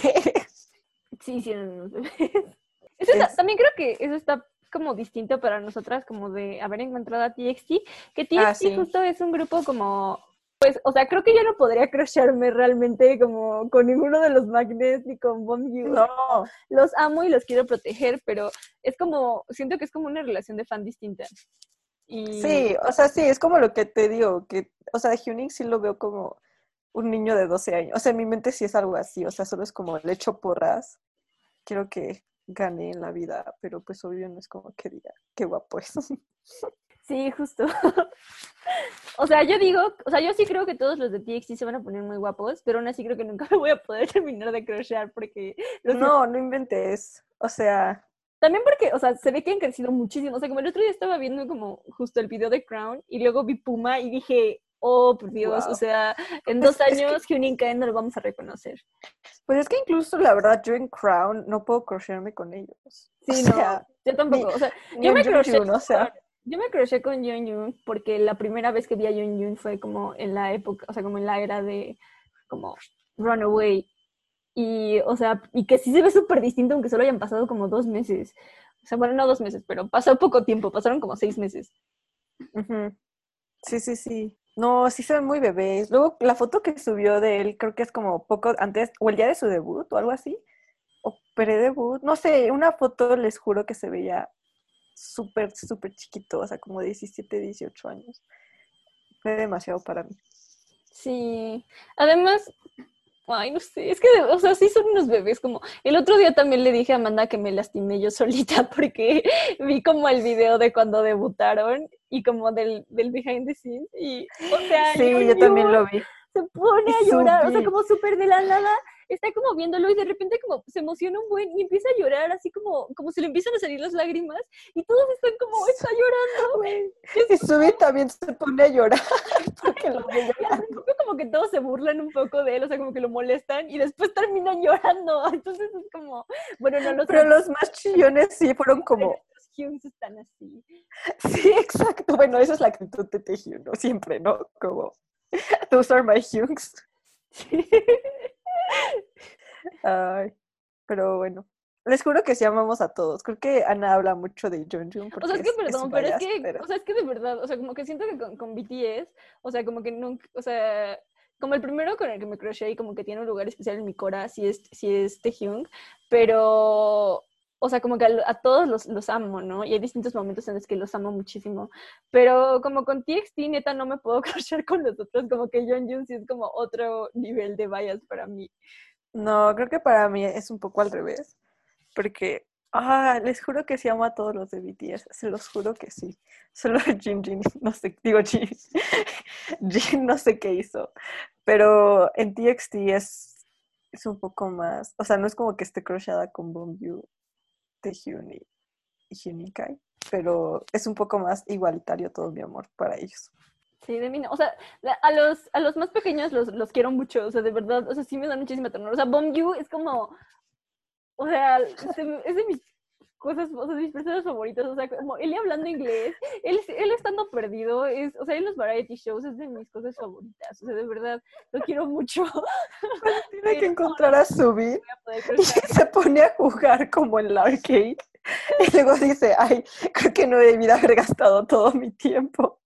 Sí, sí eran unos bebés. Eso está, también creo que eso está como distinto para nosotras, como de haber encontrado a TXT, que TXT Ah, sí. justo es un grupo como, pues, o sea, creo que yo no podría crusharme realmente como con ninguno de los magnets ni con Bomb You. No, Los amo y los quiero proteger, pero es como, siento que es como una relación de fan distinta. Y, sí, o sea, sí, es como lo que te digo, que, o sea, Hyuning sí lo veo como un niño de 12 años. O sea, en mi mente sí es algo así, o sea, solo es como le echo porras. Quiero que gane en la vida, pero pues obvio no es como que diga, qué guapo es. (laughs) Sí, justo. (laughs) o sea, yo digo, o sea, yo sí creo que todos los de TXT se van a poner muy guapos, pero aún así creo que nunca me (laughs) voy a poder terminar de crushear porque los No, no inventes. O sea, También porque, o sea, se ve que han crecido muchísimo. O sea, como el otro día estaba viendo como justo el video de Crown y luego vi Puma y dije, oh, por Dios, Wow. o sea, (laughs) en dos es que- años Hyunin Kaen no lo vamos a reconocer. pues es que incluso la verdad yo en Crown no puedo crocharme con ellos. Sí, O no, sea, yo tampoco. O sea, yo me Jun Jun, o sea, yo me crushé con Yoon Yoon porque la primera vez que vi a Yoon Yoon fue como en la época, o sea, como en la era de como Runaway. Y, o sea, y que sí se ve súper distinto aunque solo hayan pasado como dos meses. O sea, bueno, no dos meses, pero pasó poco tiempo, pasaron como seis meses. sí, sí, sí. No, sí se ven muy bebés. Luego la foto que subió de él creo que es como poco antes, o el día de su debut o algo así. O pre-debut. No sé, una foto les juro que se veía súper, súper chiquito, o sea, como 17, 18 años. Fue demasiado para mí. Sí, además, ay, no sé, es que, o sea, sí son unos bebés, como, el otro día también le dije a Amanda que me lastimé yo (laughs) solita porque vi como el video de cuando debutaron y como del, del behind the scenes y, o sea, Sí, yo también lo vi. se pone a llorar, o sea, como súper de la nada, está como viéndolo y de repente como se emociona un buen y empieza a llorar así como, como se le empiezan a salir las lágrimas y todos están como, está llorando, Y Subi también se pone a llorar (laughs) porque lo ve (laughs) llorando. Como que todos se burlan un poco de él, o sea, como que lo molestan y después terminan (laughs) llorando. Entonces es como, bueno, no los Pero los más chillones sí fueron como, los Hyuns están así. (laughs) sí, exacto. Bueno, esa es la actitud de Taehyung, ¿no? Siempre, ¿no? Como, (laughs) those are my Hyungs. Ay, pero bueno. Les juro que sí amamos a todos. Creo que Ana habla mucho de Jung O sea, es que perdón, pero es que, pero- o sea, es que de verdad, o sea, como que siento que con, con BTS, o sea, como que nunca, o sea, como el primero con el que me croché y como que tiene un lugar especial en mi cora, sí es, sí es Taehyung, pero, o sea, como que a, todos los, los, amo, ¿no? Y hay distintos momentos en los que los amo muchísimo. Pero como con TXT, neta, no me puedo (laughs) cruzar con los otros. Como que John Jun sí es como otro nivel de bias para mí. No, creo que para mí es un poco al revés. Porque, ah, les juro que sí amo a todos los de BTS. Se los juro que sí. Solo (laughs) Jin Jin, no sé, digo Jin. (laughs) Jin no sé qué hizo. Pero en TXT es, es un poco más. O sea, no es como que esté crushada con Bombyu Taehyun y, y pero es un poco más igualitario todo mi amor para ellos. Sí, de mí no. O sea, a los, a los más pequeños los, los quiero mucho, o sea, de verdad, o sea, sí me dan muchísima ternura. O sea, Bong es como, o sea, es de mis cosas, o sea, de mis personas favoritas, o sea, como él hablando inglés, él, él estando perdido, es, o sea, en los variety shows es de mis cosas favoritas, o sea, de verdad, lo quiero mucho. tiene que encontrar a Subir y se pone a jugar como en el arcade y luego dice, ay, creo que no debido haber gastado todo mi tiempo.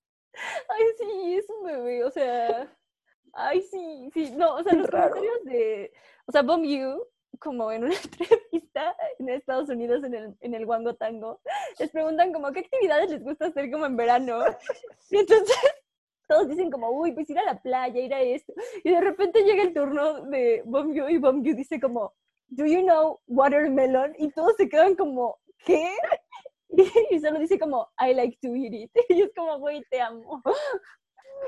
Ay, sí, es un bebé, o sea, ay, sí, sí, no, o sea, los comentarios de, o sea, Bomb You como en una (laughs) entrevista en Estados Unidos en el, en el Wango Tango, les preguntan como qué actividades les gusta hacer como en verano. (laughs) Y entonces (laughs) todos dicen como, uy, pues ir a la playa, ir a esto. Y de repente llega el turno de Bomgyu y Bomgyu dice como, do you know watermelon? Y todos se quedan como, ¿qué? Y, solo dice como, I like to eat it. Y es como, güey, te amo.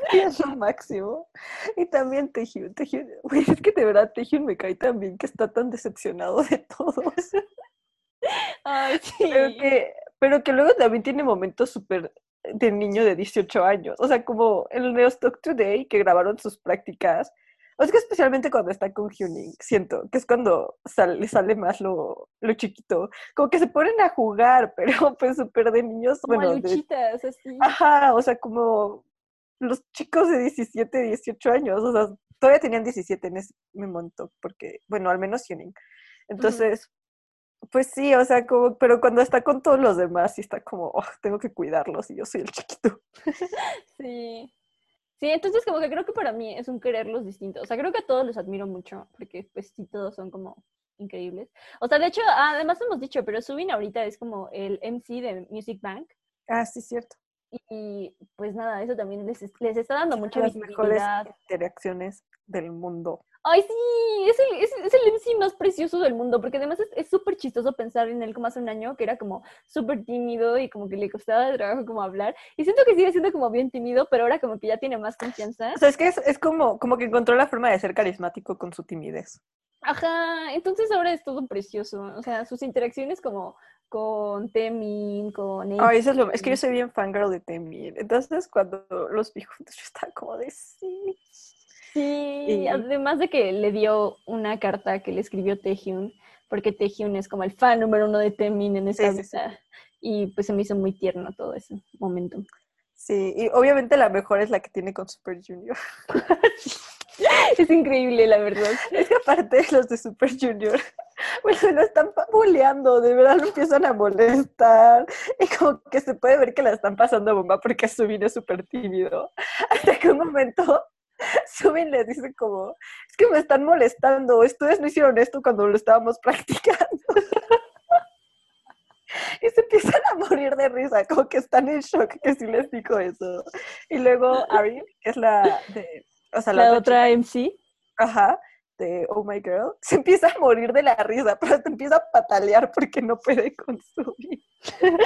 (laughs) Es lo máximo. Y también Tejiun, Tejiun, güey, es que de verdad Tejiun me cae tan bien que está tan decepcionado de todos. (laughs) Ay, sí. Pero que, pero que luego también tiene momentos súper de niño de 18 años. O sea, como en el Neostock Today, que grabaron sus prácticas. O es que especialmente cuando está con Hyuning, siento que es cuando le sale más lo, lo, chiquito. Como que se ponen a jugar, (laughs) pero pues súper de niños. Como bueno, luchitas, así. Ajá, o sea, como los chicos de 17, 18 años, o sea, todavía tenían 17 en ese momento, porque, bueno, al menos Hyuning. Entonces, pues sí, o sea, como, pero cuando está con todos los demás, sí está como, oh, tengo que cuidarlos y yo soy el chiquito. (laughs) sí. Sí, entonces como que creo que para mí es un quererlos distinto. O sea, creo que a todos los admiro mucho, porque pues sí, todos son como increíbles. O sea, de hecho, además hemos dicho, pero Subin ahorita es como el MC de Music Bank. Ah, sí, cierto. Y pues nada, eso también les, les está dando mucha Las mejores interacciones del mundo. Ay, sí, es el, es, es el MC más precioso del mundo, porque además es súper chistoso pensar en él como hace un año, que era como súper tímido y como que le costaba de trabajo como hablar. Y siento que sigue siendo como bien tímido, pero ahora como que ya tiene más confianza. O sea, es que es, es como, como que encontró la forma de ser carismático con su timidez. Ajá, entonces ahora es todo precioso. O sea, sus interacciones como con Temin, con... Ay, eso es, lo, es que yo soy bien fangirl de Temin. Entonces cuando los vi juntos (laughs) yo estaba como de sí. Sí, además de que le dio una carta que le escribió Taehyun, porque Taehyun es como el fan número uno de Temin en esa vida. Y pues se me hizo muy tierno todo ese momento. Sí, y obviamente la mejor es la que tiene con Super Junior. (laughs) es increíble, la verdad. (laughs) Es que aparte los de Super Junior, (laughs) bueno, lo están buleando, de verdad lo empiezan a molestar. Y como que se puede ver que la están pasando bomba porque Subin es súper tímido. (laughs) Hasta que un momento (laughs) Subin les dice como, es que me están molestando, ustedes no hicieron esto cuando lo estábamos practicando. y se empiezan a morir de risa, como que están en shock que sí les dijo eso. Y luego Ari, que es la de, o sea, la, otra, MC, ajá, de Oh My Girl, (laughs) se empieza a morir de la risa, pero se empieza a patalear porque no puede consumir. (laughs)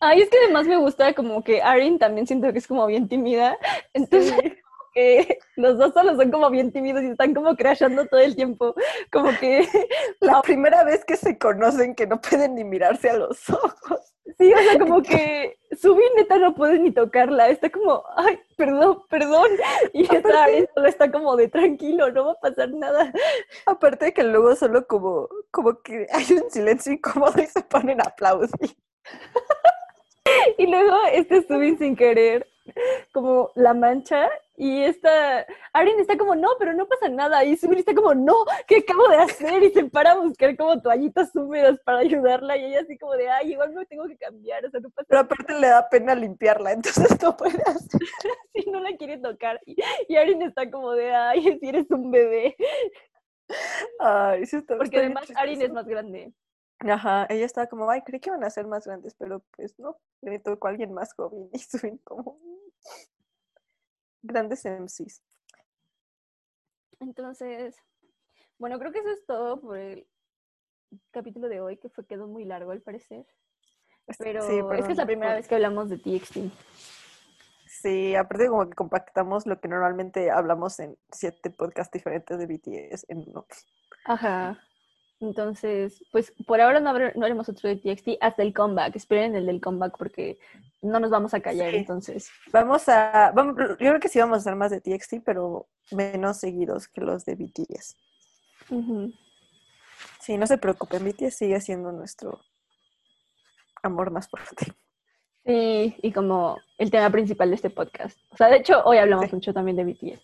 Ay, es que además me gusta como que Arin también siento que es como bien tímida, entonces que (laughs) los dos solo son como bien tímidos y están como crashando todo el tiempo. Como que (laughs) la primera vez que se conocen que no pueden ni mirarse a los ojos. Sí, o sea, como que su neta no puede ni tocarla. Está como, ay, perdón, perdón. (laughs) Y esta solo está como de tranquilo, no va a pasar nada. Aparte de que luego solo como, como que hay un silencio incómodo y se ponen aplausos. y luego este Subin sin querer como la mancha y esta Arin está como, no, pero no pasa nada. Y Subir está como, no, ¿qué acabo de hacer? Y se para a buscar como toallitas húmedas para ayudarla. Y ella así como de, ay, igual me tengo que cambiar, o sea, no pasa Pero aparte le da pena limpiarla, entonces no puede hacer. (laughs) sí, no la quiere tocar. Y, y Arin está como de, ay, si eres un bebé. Ay, sí está Porque además Arin es más grande. Ajá, ella estaba como, ay, creí que iban a ser más grandes, pero pues no, le tocó a alguien más joven (laughs) y suben como grandes MCs. Entonces, bueno, creo que eso es todo por el capítulo de hoy, que fue quedó muy largo al parecer. Pero Sí, es que es la primera por- vez que hablamos de TXT. Sí, aparte como que compactamos lo que normalmente hablamos en siete podcasts diferentes de BTS en uno. Ajá. Entonces, pues por ahora no, haremos otro de TXT hasta el comeback. Esperen el del comeback porque no nos vamos a callar. Sí. Entonces, Vamos a, vamos, yo creo que sí vamos a hacer más de TXT, pero menos seguidos que los de BTS. Sí, no se preocupen, BTS sigue siendo nuestro amor más fuerte. sí, y como el tema principal de este podcast. O sea, de hecho, hoy hablamos Sí. mucho también de BTS.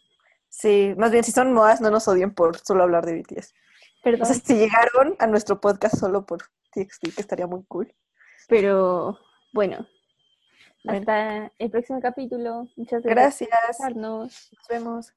Sí, más bien si son modas, no nos odien por solo hablar de BTS. O Perdón, sea, si llegaron a nuestro podcast solo por TXT, que estaría muy cool. pero bueno, Bueno, hasta el próximo capítulo. Muchas gracias gracias. Nos vemos.